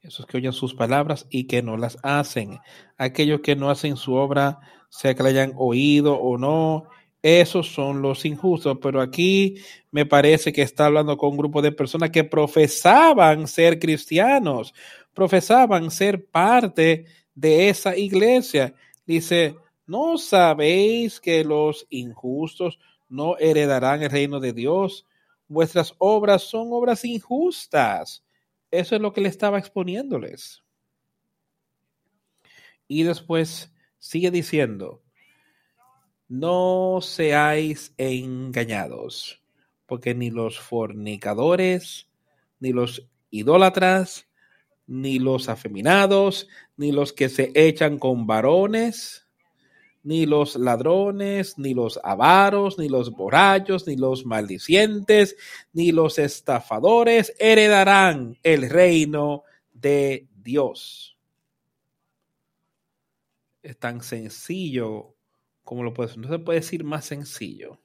Esos que oyen sus palabras y que no las hacen. Aquellos que no hacen su obra, sea que la hayan oído o no, esos son los injustos, pero aquí me parece que está hablando con un grupo de personas que profesaban ser cristianos, profesaban ser parte de esa iglesia. Dice, ¿no sabéis que los injustos no heredarán el reino de Dios? Vuestras obras son obras injustas. Eso es lo que le estaba exponiéndoles. Y después sigue diciendo, no seáis engañados, porque ni los fornicadores, ni los idólatras, ni los afeminados, ni los que se echan con varones, ni los ladrones, ni los avaros, ni los borrachos, ni los maldicientes, ni los estafadores heredarán el reino de Dios. Es tan sencillo como lo puede No se puede decir más sencillo.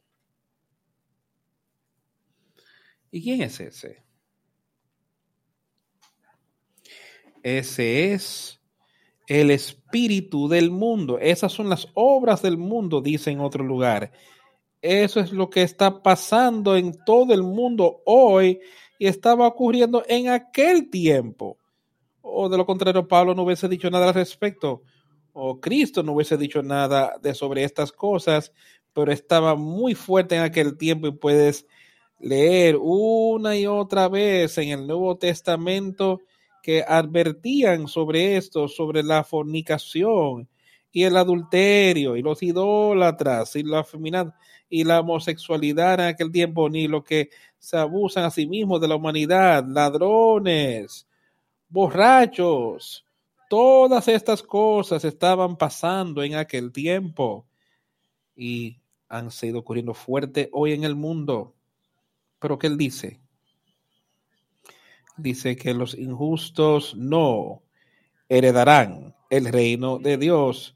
¿Y quién es ese? Ese es el espíritu del mundo. Esas son las obras del mundo, dice en otro lugar. Eso es lo que está pasando en todo el mundo hoy y estaba ocurriendo en aquel tiempo. O de lo contrario, Pablo no hubiese dicho nada al respecto. O Cristo no hubiese dicho nada de sobre estas cosas, pero estaba muy fuerte en aquel tiempo y puedes leer una y otra vez en el Nuevo Testamento que advertían sobre esto, sobre la fornicación y el adulterio y los idólatras y la feminidad y la homosexualidad en aquel tiempo, ni lo que se abusan a sí mismos de la humanidad, ladrones, borrachos, todas estas cosas estaban pasando en aquel tiempo y han sido ocurriendo fuerte hoy en el mundo. Pero ¿qué él dice? dice que los injustos no heredarán el reino de Dios.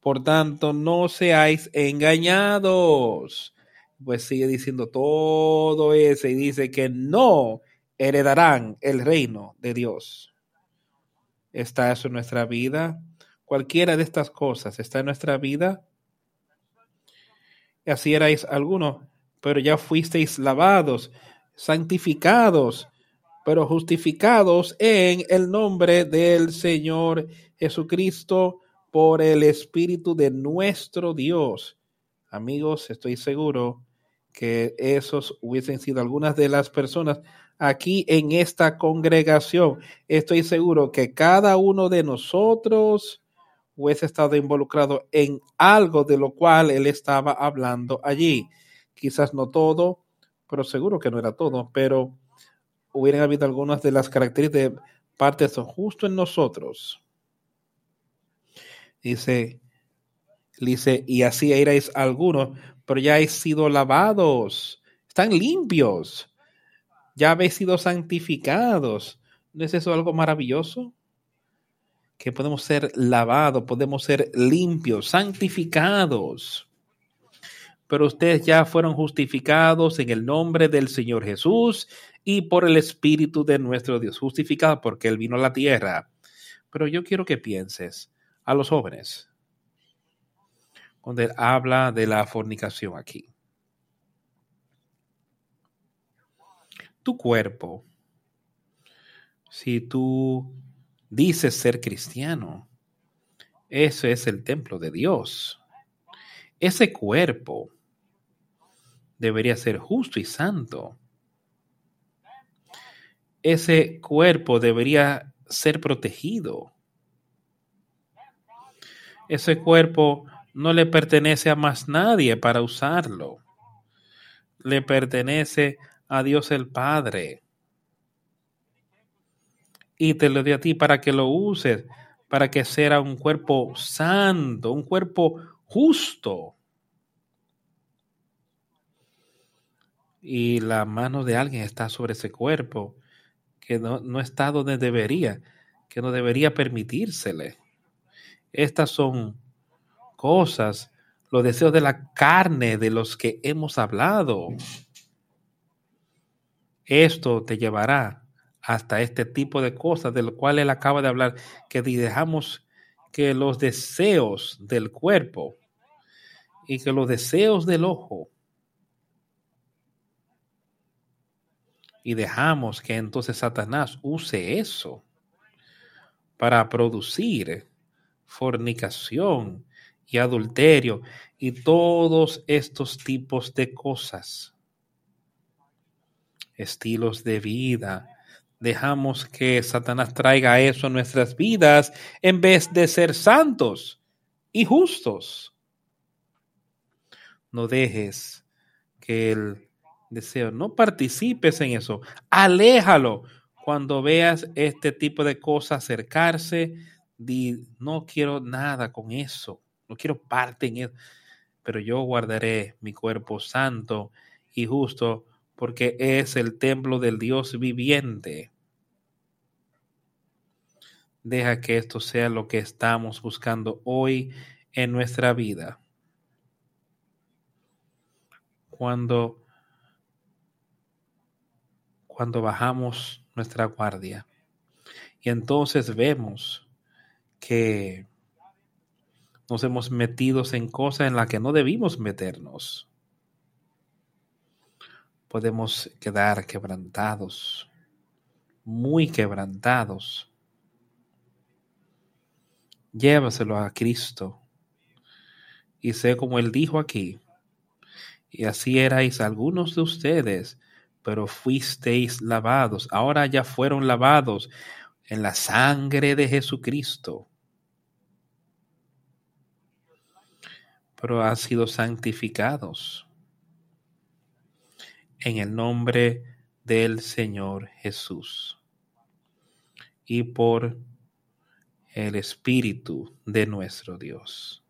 Por tanto, no seáis engañados. Pues sigue diciendo todo eso y dice que no heredarán el reino de Dios. ¿Está eso en nuestra vida? Cualquiera de estas cosas está en nuestra vida. Y así erais algunos, pero ya fuisteis lavados, santificados, pero justificados en el nombre del Señor Jesucristo por el Espíritu de nuestro Dios. Amigos, estoy seguro que esos hubiesen sido algunas de las personas aquí en esta congregación. Estoy seguro que cada uno de nosotros hubiese estado involucrado en algo de lo cual él estaba hablando allí. Quizás no todo, pero seguro que no era todo, pero hubieran habido algunas de las características de partes justo en nosotros. Dice, dice, y así erais algunos, pero ya habéis sido lavados, están limpios, ya habéis sido santificados. ¿No es eso algo maravilloso? Que podemos ser lavados, podemos ser limpios, santificados. Pero ustedes ya fueron justificados en el nombre del Señor Jesús y por el Espíritu de nuestro Dios, justificado porque Él vino a la tierra. Pero yo quiero que pienses a los jóvenes, cuando Él habla de la fornicación aquí. Tu cuerpo, si tú dices ser cristiano, ese es el templo de Dios. Ese cuerpo debería ser justo y santo ese cuerpo debería ser protegido. Ese cuerpo no le pertenece a más nadie para usarlo. Le pertenece a Dios el Padre. Y te lo dio a ti para que lo uses, para que sea un cuerpo santo, un cuerpo justo. Y la mano de alguien está sobre ese cuerpo que no, está donde debería, que no debería permitírsele. Estas son cosas, los deseos de la carne de los que hemos hablado. Esto te llevará hasta este tipo de cosas de lo cual él acaba de hablar, que dejamos que los deseos del cuerpo y que los deseos del ojo y dejamos que entonces Satanás use eso para producir fornicación y adulterio y todos estos tipos de cosas, estilos de vida, dejamos que Satanás traiga eso a nuestras vidas en vez de ser santos y justos. No dejes que el deseo, no participes en eso, aléjalo. Cuando veas este tipo de cosas acercarse, di, no quiero nada con eso, no quiero parte en eso, pero yo guardaré mi cuerpo santo y justo porque es el templo del Dios viviente. Deja que esto sea lo que estamos buscando hoy en nuestra vida. Cuando, cuando bajamos nuestra guardia y entonces vemos que nos hemos metido en cosas en las que no debimos meternos podemos quedar quebrantados, muy quebrantados. Llévaselo a Cristo y sé como él dijo aquí, y así erais algunos de ustedes, pero fuisteis lavados, ahora ya fueron lavados en la sangre de Jesucristo. Pero han sido santificados en el nombre del Señor Jesús y por el Espíritu de nuestro Dios.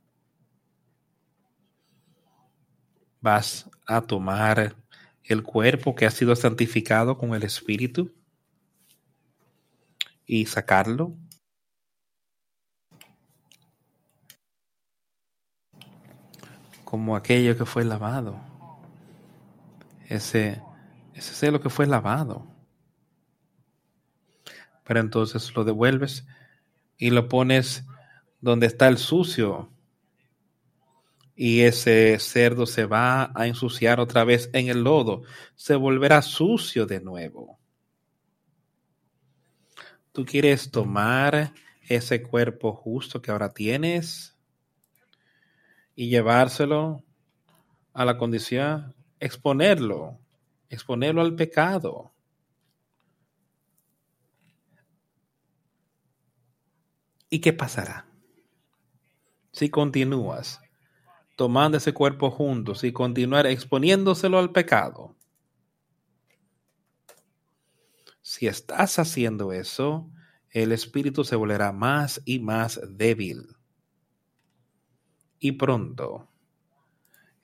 Vas a tomar el cuerpo que ha sido santificado con el Espíritu y sacarlo. como aquello que fue lavado ese, ese lo que fue lavado. Pero entonces lo devuelves y lo pones donde está el sucio. Y ese cerdo se va a ensuciar otra vez en el lodo. Se volverá sucio de nuevo. Tú quieres tomar ese cuerpo justo que ahora tienes y llevárselo a la condición exponerlo, exponerlo al pecado. ¿Y qué pasará? Si continúas tomando ese cuerpo juntos y continuar exponiéndoselo al pecado. Si estás haciendo eso, el espíritu se volverá más y más débil. Y pronto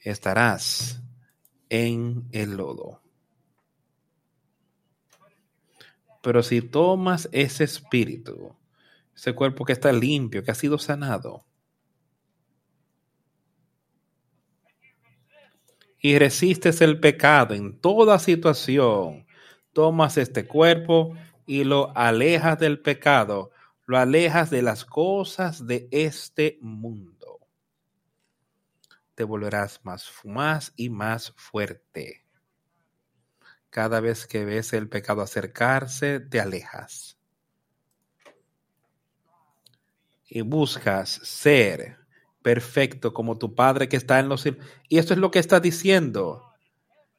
estarás en el lodo. Pero si tomas ese espíritu, ese cuerpo que está limpio, que ha sido sanado, y resistes el pecado en toda situación, tomas este cuerpo y lo alejas del pecado, lo alejas de las cosas de este mundo te volverás más, más y más fuerte. Cada vez que ves el pecado acercarse, te alejas. Y buscas ser perfecto como tu Padre que está en los cielos. Y esto es lo que está diciendo.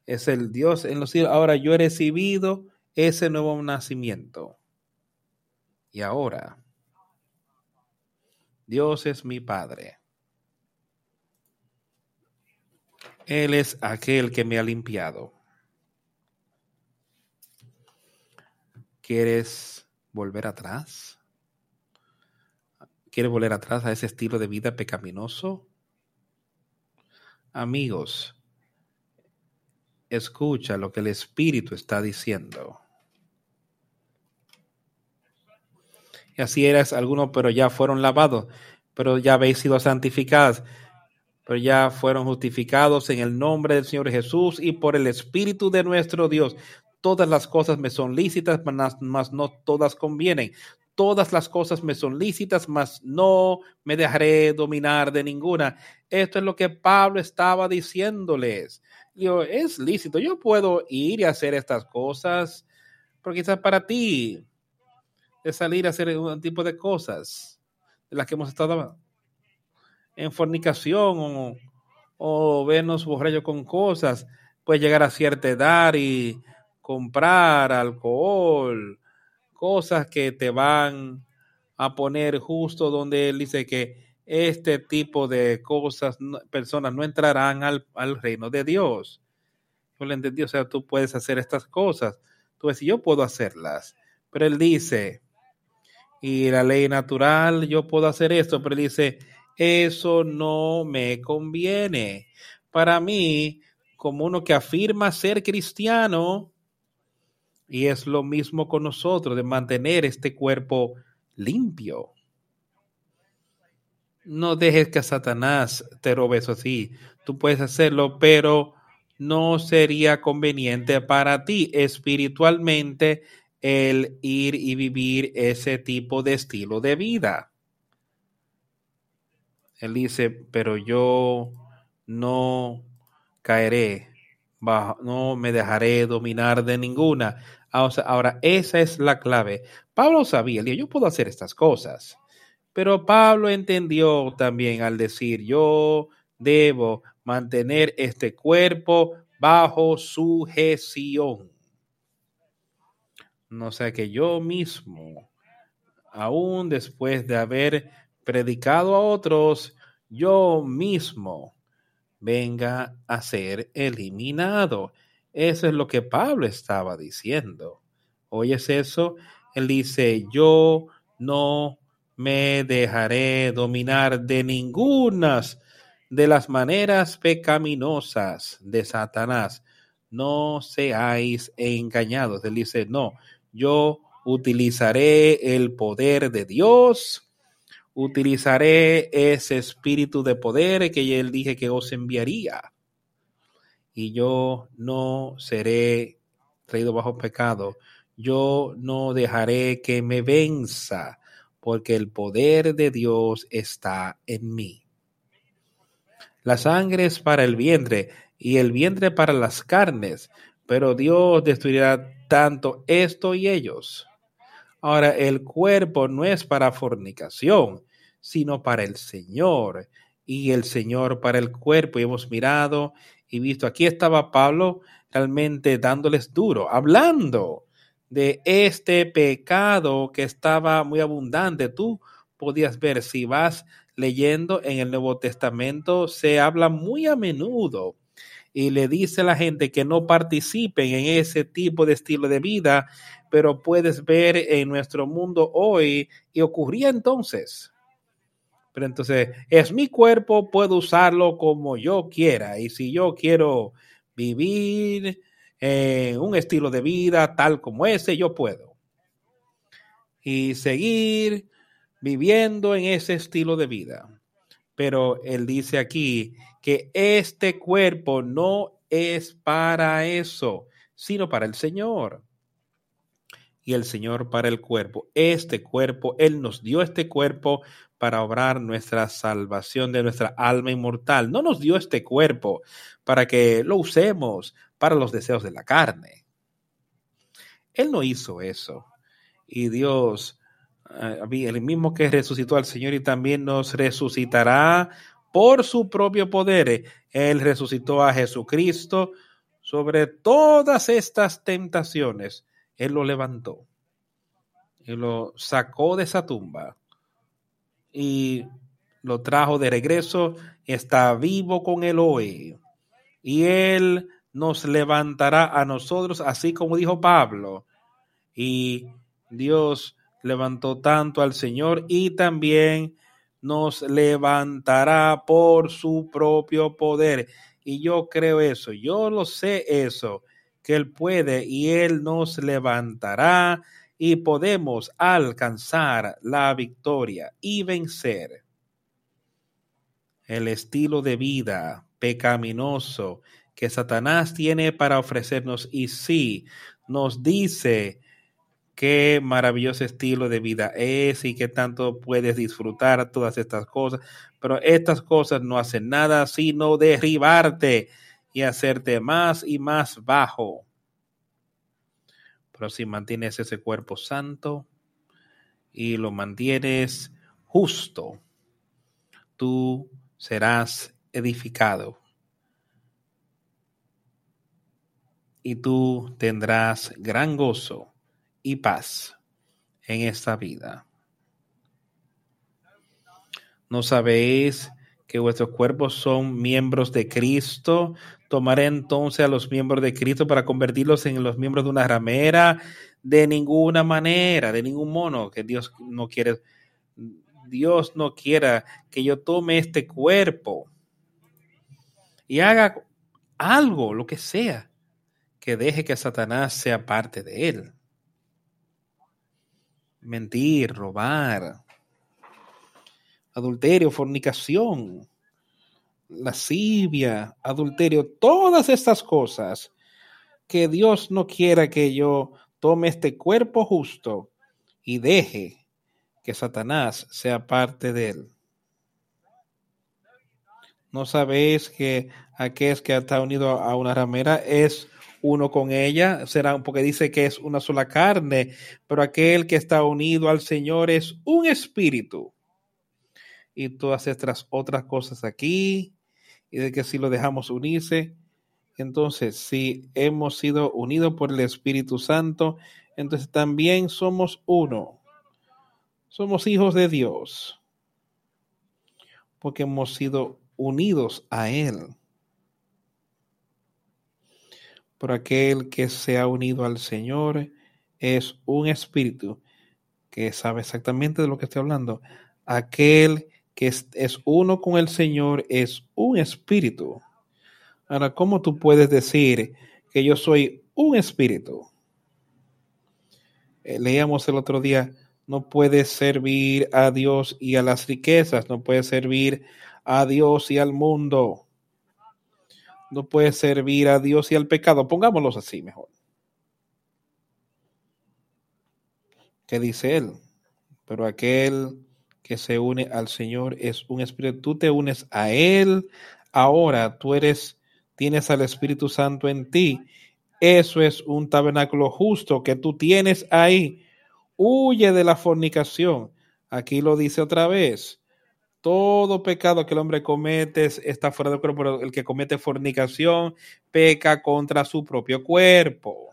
Es el Dios en los cielos. Ahora yo he recibido ese nuevo nacimiento. Y ahora, Dios es mi Padre Él es aquel que me ha limpiado. ¿Quieres volver atrás? ¿Quieres volver atrás a ese estilo de vida pecaminoso? Amigos, escucha lo que el Espíritu está diciendo. Y así eras algunos, pero ya fueron lavados, pero ya habéis sido santificados pero ya fueron justificados en el nombre del Señor Jesús y por el Espíritu de nuestro Dios. Todas las cosas me son lícitas, mas no todas convienen. Todas las cosas me son lícitas, mas no me dejaré dominar de ninguna. Esto es lo que Pablo estaba diciéndoles. Yo, es lícito, yo puedo ir y hacer estas cosas, pero quizás para ti es salir a hacer un tipo de cosas de las que hemos estado en fornicación o, o vernos borrachos con cosas, puede llegar a cierta edad y comprar alcohol cosas que te van a poner justo donde él dice que este tipo de cosas, personas no entrarán al, reino de Dios. Yo le entendí, o sea, tú puedes hacer estas cosas. Tú ves, yo puedo hacerlas. Pero él dice, y la ley natural, yo puedo hacer esto, pero él dice, eso no me conviene. Para mí, como uno que afirma ser cristiano, y es lo mismo con nosotros, de mantener este cuerpo limpio. No dejes que Satanás te robe eso así. Tú puedes hacerlo, pero no sería conveniente para ti espiritualmente el ir y vivir ese tipo de estilo de vida. Él dice, pero yo no caeré, no me dejaré dominar de ninguna. Ah, ahora, esa es la clave. Pablo sabía, yo puedo hacer estas cosas, pero Pablo entendió también al decir, yo debo mantener este cuerpo bajo sujeción. No sé que yo mismo, aún después de haber predicado a otros, yo mismo venga a ser eliminado. Eso es lo que Pablo estaba diciendo. ¿Oyes eso? Él dice, yo no me dejaré dominar de ninguna de las maneras pecaminosas de Satanás. No seáis engañados. Él dice, no, yo utilizaré el poder de Dios utilizaré ese espíritu de poder que él dije que os enviaría. Y yo no seré traído bajo pecado. Yo no dejaré que me venza, porque el poder de Dios está en mí. La sangre es para el vientre y el vientre para las carnes, pero Dios destruirá tanto esto y ellos. Ahora, el cuerpo no es para fornicación, sino para el Señor y el Señor para el cuerpo. Y hemos mirado y visto, aquí estaba Pablo realmente dándoles duro, hablando de este pecado que estaba muy abundante. Tú podías ver si vas leyendo en el Nuevo Testamento, se habla muy a menudo y le dice a la gente que no participen en ese tipo de estilo de vida, pero puedes ver en nuestro mundo hoy y ocurría entonces. Pero entonces es mi cuerpo, puedo usarlo como yo quiera. Y si yo quiero vivir en un estilo de vida tal como ese, yo puedo. Y seguir viviendo en ese estilo de vida. Pero él dice aquí que este cuerpo no es para eso, sino para el Señor y el Señor para el cuerpo. Este cuerpo, Él nos dio este cuerpo para obrar nuestra salvación de nuestra alma inmortal. No nos dio este cuerpo para que lo usemos para los deseos de la carne. Él no hizo eso. Y Dios, eh, el mismo que resucitó al Señor y también nos resucitará por su propio poder. Él resucitó a Jesucristo sobre todas estas tentaciones él lo levantó y lo sacó de esa tumba y lo trajo de regreso. Está vivo con él hoy. Y Él nos levantará a nosotros, así como dijo Pablo. Y Dios levantó tanto al Señor y también nos levantará por su propio poder. Y yo creo eso, yo lo sé eso que Él puede y Él nos levantará y podemos alcanzar la victoria y vencer. El estilo de vida pecaminoso que Satanás tiene para ofrecernos y sí nos dice qué maravilloso estilo de vida es y qué tanto puedes disfrutar todas estas cosas, pero estas cosas no hacen nada sino derribarte y hacerte más y más bajo. Pero si mantienes ese cuerpo santo y lo mantienes justo, tú serás edificado y tú tendrás gran gozo y paz en esta vida. ¿No sabéis que vuestros cuerpos son miembros de Cristo? Tomaré entonces a los miembros de Cristo para convertirlos en los miembros de una ramera. De ninguna manera, de ningún mono, que Dios no quiere. Dios no quiera que yo tome este cuerpo y haga algo, lo que sea, que deje que Satanás sea parte de él. Mentir, robar, adulterio, fornicación, lascivia, adulterio, todas estas cosas que Dios no quiera que yo tome este cuerpo justo y deje que Satanás sea parte de él. ¿No sabéis que aquel que está unido a una ramera es uno con ella? Será porque dice que es una sola carne, pero aquel que está unido al Señor es un espíritu. Y todas estas otras cosas aquí, y de que si lo dejamos unirse, entonces si hemos sido unidos por el Espíritu Santo, entonces también somos uno. Somos hijos de Dios, porque hemos sido unidos a Él. Por aquel que se ha unido al Señor es un espíritu que sabe exactamente de lo que estoy hablando. Aquel que es, uno con el Señor es un espíritu. Ahora, ¿cómo tú puedes decir que yo soy un espíritu? Eh, leíamos el otro día, no puedes servir a Dios y a las riquezas, no puedes servir a Dios y al mundo. No puede servir a Dios y al pecado. Pongámoslos así mejor. ¿Qué dice él? Pero aquel que se une al Señor es un espíritu. Tú te unes a Él. Ahora tú eres, tienes al Espíritu Santo en ti. Eso es un tabernáculo justo que tú tienes ahí. Huye de la fornicación. Aquí lo dice otra vez todo pecado que el hombre comete está fuera del cuerpo, el que comete fornicación peca contra su propio cuerpo.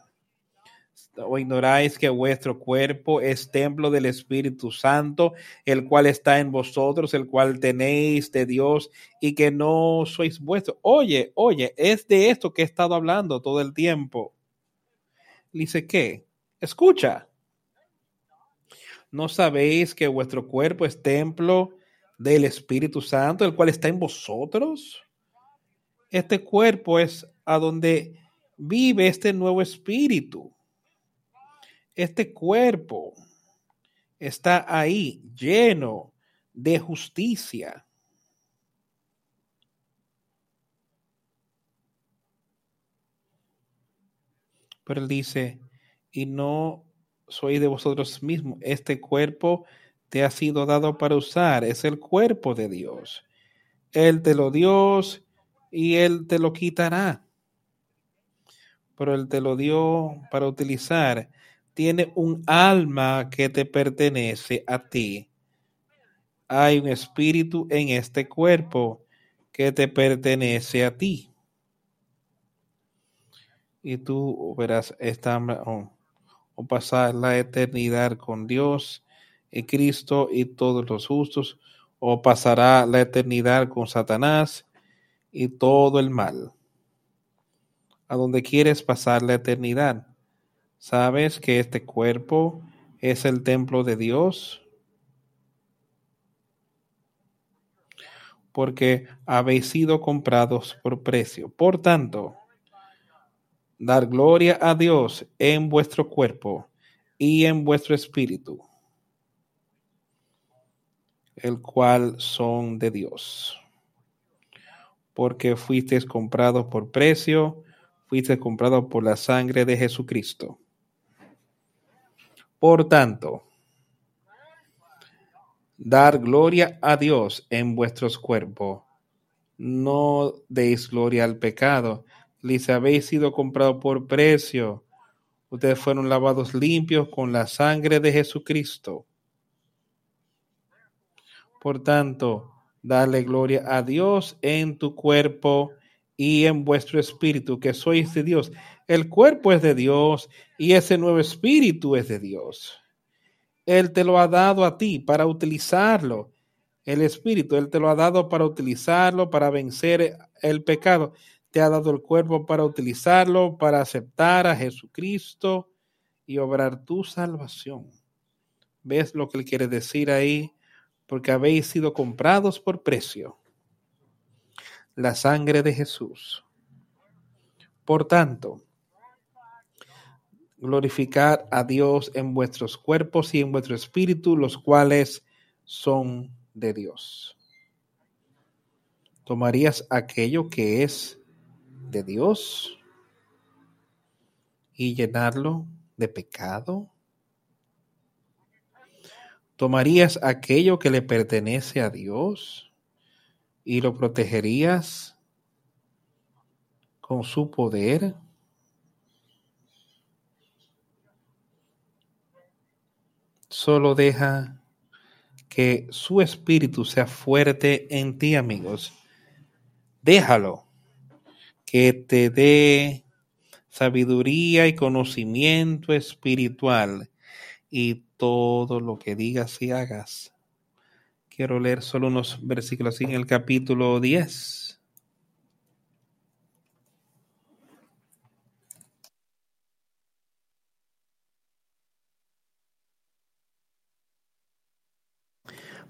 O ignoráis que vuestro cuerpo es templo del Espíritu Santo, el cual está en vosotros, el cual tenéis de Dios y que no sois vuestros. Oye, oye, es de esto que he estado hablando todo el tiempo. Dice que, escucha, ¿no sabéis que vuestro cuerpo es templo del Espíritu Santo, el cual está en vosotros. Este cuerpo es a donde vive este nuevo espíritu. Este cuerpo está ahí lleno de justicia. Pero él dice, y no soy de vosotros mismos, este cuerpo te ha sido dado para usar, es el cuerpo de Dios. Él te lo dio y Él te lo quitará. Pero Él te lo dio para utilizar. Tiene un alma que te pertenece a ti. Hay un espíritu en este cuerpo que te pertenece a ti. Y tú verás esta o pasar la eternidad con Dios y Cristo y todos los justos, o pasará la eternidad con Satanás y todo el mal. A donde quieres pasar la eternidad. ¿Sabes que este cuerpo es el templo de Dios? Porque habéis sido comprados por precio. Por tanto, dar gloria a Dios en vuestro cuerpo y en vuestro espíritu el cual son de Dios. Porque fuisteis comprados por precio, fuisteis comprados por la sangre de Jesucristo. Por tanto, dar gloria a Dios en vuestros cuerpos. No deis gloria al pecado. Les habéis sido comprados por precio. Ustedes fueron lavados limpios con la sangre de Jesucristo por tanto, dale gloria a Dios en tu cuerpo y en vuestro espíritu, que sois de Dios. El cuerpo es de Dios y ese nuevo espíritu es de Dios. Él te lo ha dado a ti para utilizarlo. El Espíritu, Él te lo ha dado para utilizarlo, para vencer el pecado. Te ha dado el cuerpo para utilizarlo, para aceptar a Jesucristo y obrar tu salvación. ¿Ves lo que Él quiere decir ahí? Porque habéis sido comprados por precio. La sangre de Jesús. Por tanto, glorificar a Dios en vuestros cuerpos y en vuestro espíritu, los cuales son de Dios. ¿Tomarías aquello que es de Dios y llenarlo de pecado? ¿Tomarías aquello que le pertenece a Dios y lo protegerías con su poder? Solo deja que su espíritu sea fuerte en ti, amigos. Déjalo que te dé sabiduría y conocimiento espiritual y todo lo que digas y hagas. Quiero leer solo unos versículos en el capítulo 10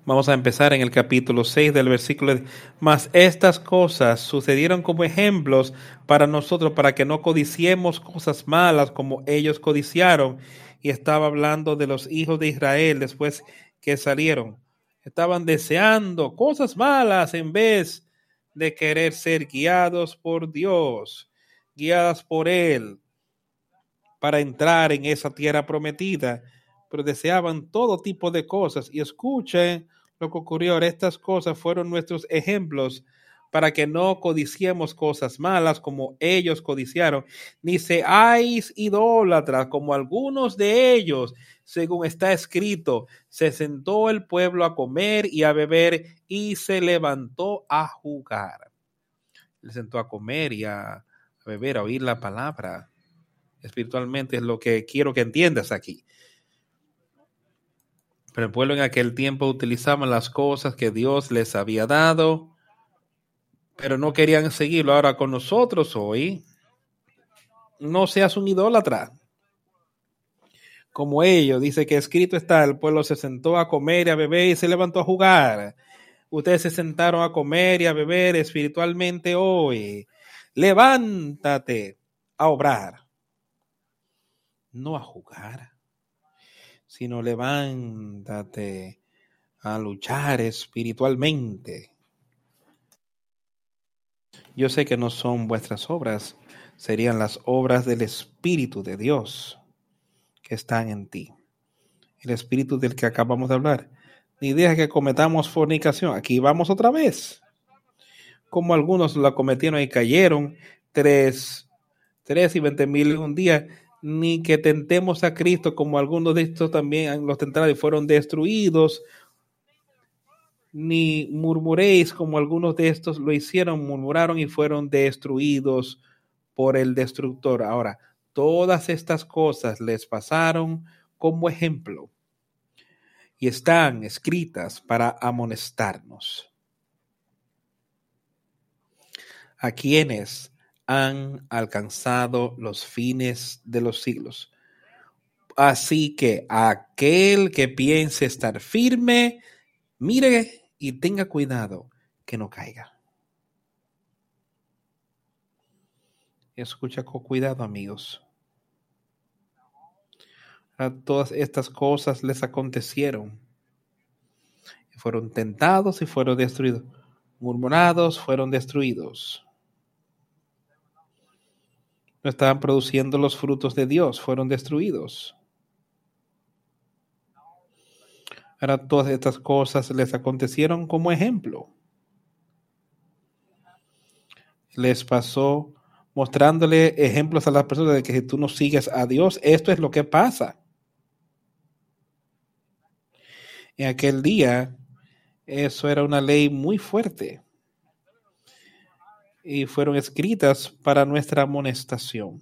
Vamos a empezar en el capítulo 6 del versículo. Mas estas cosas sucedieron como ejemplos para nosotros, para que no codiciemos cosas malas como ellos codiciaron. Y estaba hablando de los hijos de Israel después que salieron. Estaban deseando cosas malas en vez de querer ser guiados por Dios, guiadas por Él, para entrar en esa tierra prometida pero deseaban todo tipo de cosas. Y escuchen lo que ocurrió. Estas cosas fueron nuestros ejemplos para que no codiciemos cosas malas como ellos codiciaron, ni seáis idólatras como algunos de ellos, según está escrito, se sentó el pueblo a comer y a beber y se levantó a jugar. Se sentó a comer y a beber, a oír la palabra. Espiritualmente es lo que quiero que entiendas aquí. Pero el pueblo en aquel tiempo utilizaban las cosas que Dios les había dado, pero no querían seguirlo. Ahora con nosotros hoy, no seas un idólatra. Como ellos, dice que escrito está, el pueblo se sentó a comer y a beber y se levantó a jugar. Ustedes se sentaron a comer y a beber espiritualmente hoy. Levántate a obrar, no a jugar sino levántate a luchar espiritualmente. Yo sé que no son vuestras obras, serían las obras del Espíritu de Dios que están en ti. El Espíritu del que acabamos de hablar. Ni deja que cometamos fornicación. Aquí vamos otra vez. Como algunos la cometieron y cayeron, tres, tres y veinte mil un día ni que tentemos a Cristo como algunos de estos también los tentaron y fueron destruidos, ni murmuréis como algunos de estos lo hicieron, murmuraron y fueron destruidos por el destructor. Ahora, todas estas cosas les pasaron como ejemplo y están escritas para amonestarnos. A quienes han alcanzado los fines de los siglos. Así que aquel que piense estar firme, mire y tenga cuidado que no caiga. Escucha con cuidado, amigos. A todas estas cosas les acontecieron. Fueron tentados y fueron destruidos. Murmurados fueron destruidos no estaban produciendo los frutos de Dios, fueron destruidos. Ahora todas estas cosas les acontecieron como ejemplo. Les pasó mostrándole ejemplos a las personas de que si tú no sigues a Dios, esto es lo que pasa. En aquel día, eso era una ley muy fuerte y fueron escritas para nuestra amonestación.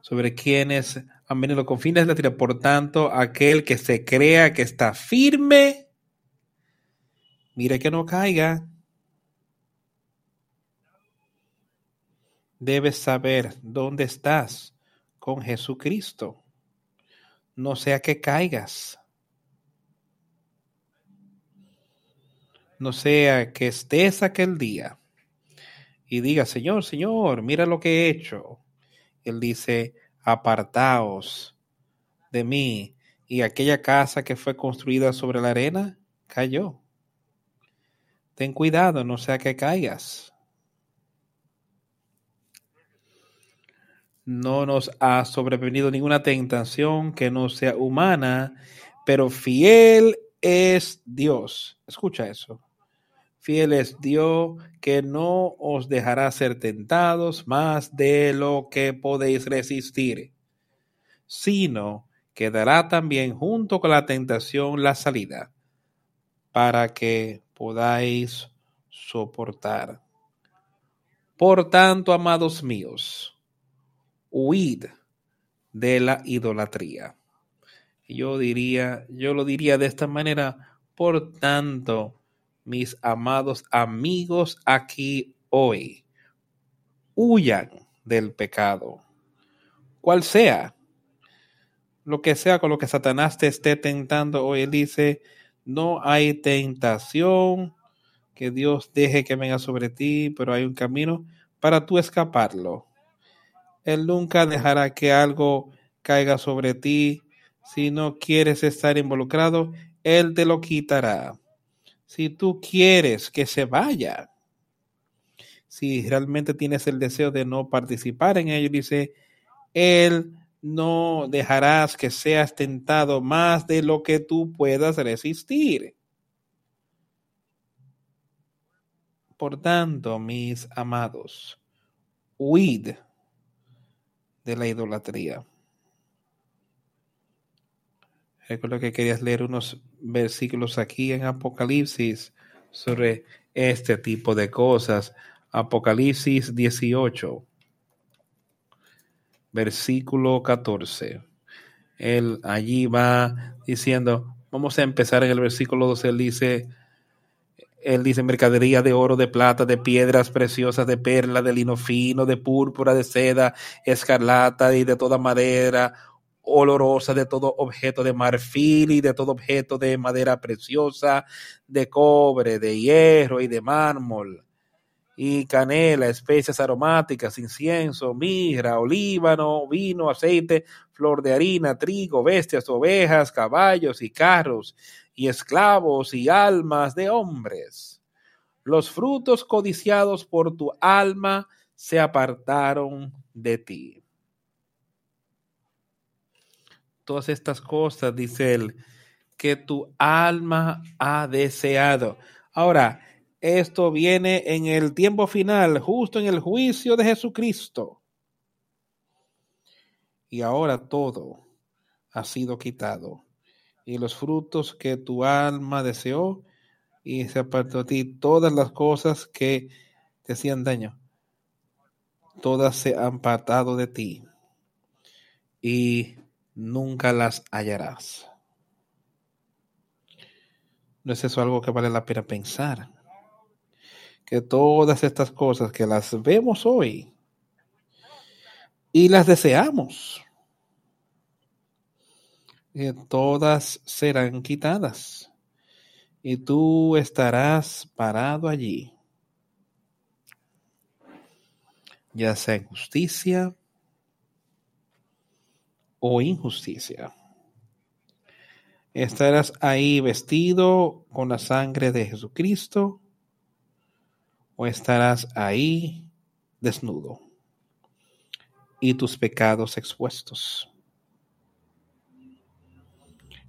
Sobre quienes Amén. En los confines de la. Por tanto, aquel que se crea que está firme, mire que no caiga. Debes saber dónde estás con Jesucristo. No sea que caigas. No sea que estés aquel día y diga, Señor, Señor, mira lo que he hecho. Él dice, apartaos de mí. Y aquella casa que fue construida sobre la arena cayó. Ten cuidado, no sea que caigas. No nos ha sobrevenido ninguna tentación que no sea humana, pero fiel es Dios. Escucha eso. Fiel es Dios que no os dejará ser tentados más de lo que podéis resistir, sino que dará también junto con la tentación la salida para que podáis soportar. Por tanto, amados míos, huid de la idolatría. Yo diría, yo lo diría de esta manera, por tanto, mis amados amigos aquí hoy, huyan del pecado, cual sea, lo que sea con lo que Satanás te esté tentando hoy, él dice, no hay tentación que Dios deje que venga sobre ti, pero hay un camino para tú escaparlo. Él nunca dejará que algo caiga sobre ti. Si no quieres estar involucrado, Él te lo quitará. Si tú quieres que se vaya, si realmente tienes el deseo de no participar en ello, dice, Él no dejarás que seas tentado más de lo que tú puedas resistir. Por tanto, mis amados, huid de la idolatría. Recuerdo que querías leer unos versículos aquí en Apocalipsis sobre este tipo de cosas. Apocalipsis 18, versículo 14. Él allí va diciendo, vamos a empezar en el versículo 12, él dice, él dice mercadería de oro, de plata, de piedras preciosas, de perla, de lino fino, de púrpura, de seda, escarlata y de toda madera olorosa, de todo objeto de marfil y de todo objeto de madera preciosa, de cobre, de hierro y de mármol, y canela, especias aromáticas, incienso, mirra, olíbano, vino, aceite, flor de harina, trigo, bestias, ovejas, caballos y carros y esclavos y almas de hombres. Los frutos codiciados por tu alma se apartaron de ti. Todas estas cosas, dice él, que tu alma ha deseado. Ahora, esto viene en el tiempo final, justo en el juicio de Jesucristo. Y ahora todo ha sido quitado y los frutos que tu alma deseó y se apartó de ti todas las cosas que te hacían daño. Todas se han apartado de ti y nunca las hallarás. ¿No es eso algo que vale la pena pensar? Que todas estas cosas que las vemos hoy y las deseamos que todas serán quitadas, y tú estarás parado allí, ya sea en justicia o injusticia. Estarás ahí vestido con la sangre de Jesucristo o estarás ahí desnudo y tus pecados expuestos.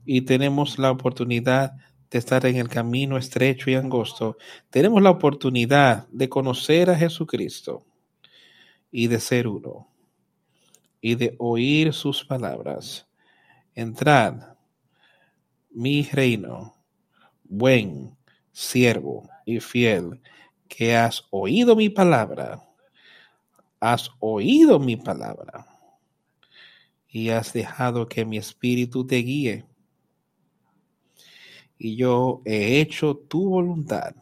Y tenemos la oportunidad de estar en el camino estrecho y angosto, tenemos la oportunidad de conocer a Jesucristo y de ser uno y de oír sus palabras. Entrad, mi reino, buen siervo y fiel, que has oído mi palabra, has oído mi palabra y has dejado que mi espíritu te guíe. Y yo he hecho tu voluntad.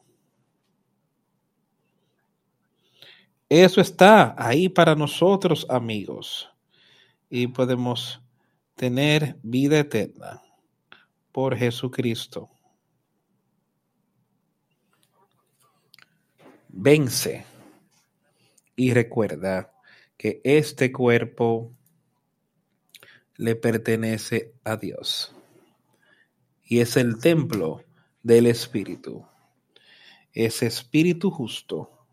Eso está ahí para nosotros, amigos. Y podemos tener vida eterna por Jesucristo. Vence y recuerda que este cuerpo le pertenece a Dios y es el templo del Espíritu. Ese Espíritu justo,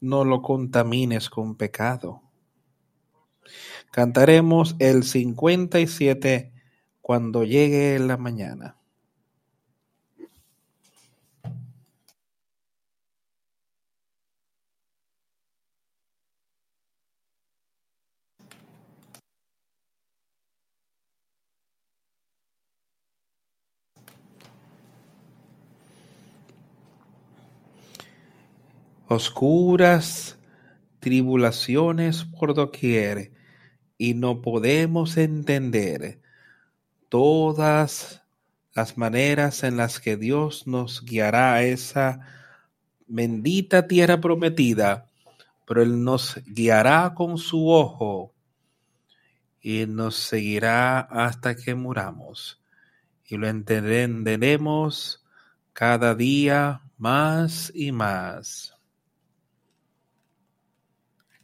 no lo contamines con pecado. Cantaremos el 57 cuando llegue la mañana. oscuras tribulaciones por doquier y no podemos entender todas las maneras en las que Dios nos guiará a esa bendita tierra prometida, pero Él nos guiará con su ojo y nos seguirá hasta que muramos y lo entenderemos cada día más y más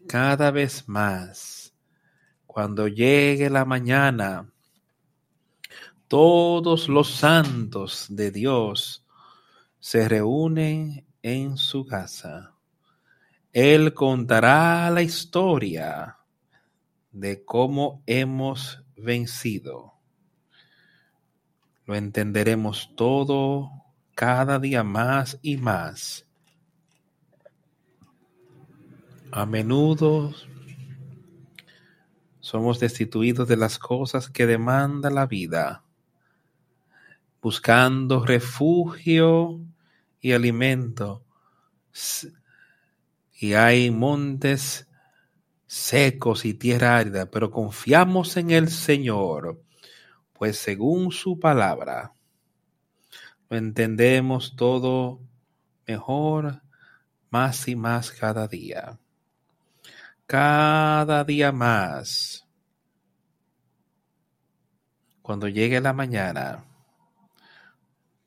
cada vez más. Cuando llegue la mañana, todos los santos de Dios se reúnen en su casa. Él contará la historia de cómo hemos vencido. Lo entenderemos todo cada día más y más a menudo somos destituidos de las cosas que demanda la vida, buscando refugio y alimento. Y hay montes secos y tierra árida, pero confiamos en el Señor, pues según su palabra, lo entendemos todo mejor, más y más cada día cada día más. Cuando llegue la mañana,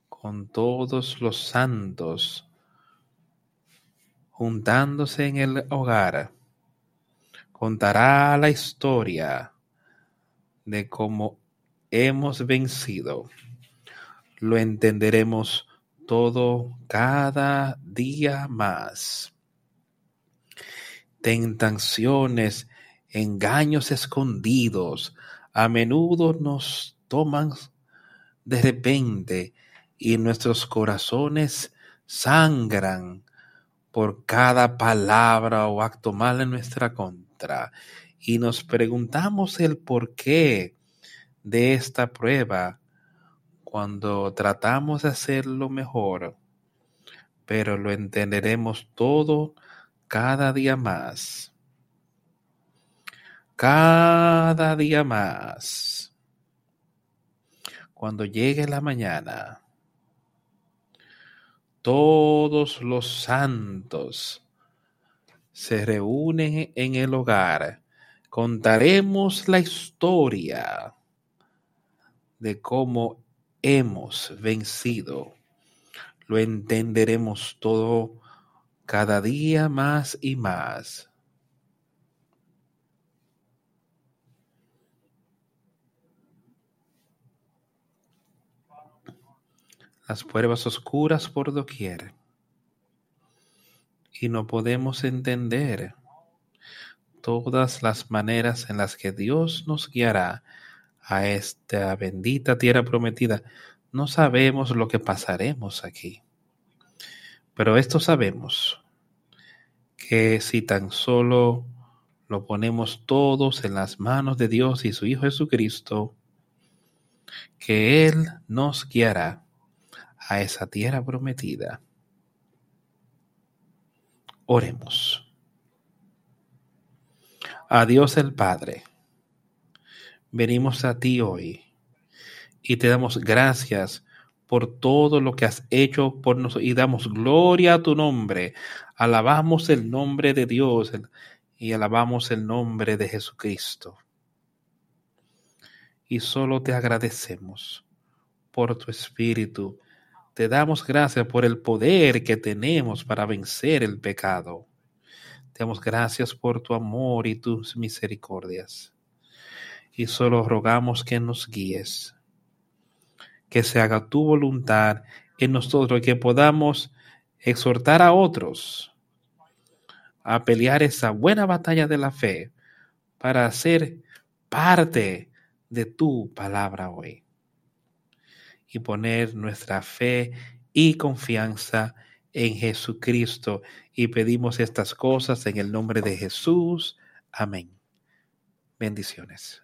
con todos los santos juntándose en el hogar, contará la historia de cómo hemos vencido. Lo entenderemos todo cada día más tentaciones, engaños escondidos, a menudo nos toman de repente y nuestros corazones sangran por cada palabra o acto mal en nuestra contra. Y nos preguntamos el porqué de esta prueba cuando tratamos de hacerlo mejor, pero lo entenderemos todo cada día más, cada día más. Cuando llegue la mañana, todos los santos se reúnen en el hogar. Contaremos la historia de cómo hemos vencido. Lo entenderemos todo cada día más y más. Las pruebas oscuras por doquier. Y no podemos entender todas las maneras en las que Dios nos guiará a esta bendita tierra prometida. No sabemos lo que pasaremos aquí. Pero esto sabemos, que si tan solo lo ponemos todos en las manos de Dios y su Hijo Jesucristo, que Él nos guiará a esa tierra prometida. Oremos. A Dios el Padre, venimos a ti hoy y te damos gracias por todo lo que has hecho por nosotros y damos gloria a tu nombre. Alabamos el nombre de Dios y alabamos el nombre de Jesucristo. Y solo te agradecemos por tu espíritu. Te damos gracias por el poder que tenemos para vencer el pecado. Te damos gracias por tu amor y tus misericordias. Y solo rogamos que nos guíes que se haga tu voluntad en nosotros, que podamos exhortar a otros a pelear esa buena batalla de la fe para ser parte de tu palabra hoy y poner nuestra fe y confianza en Jesucristo. Y pedimos estas cosas en el nombre de Jesús. Amén. Bendiciones.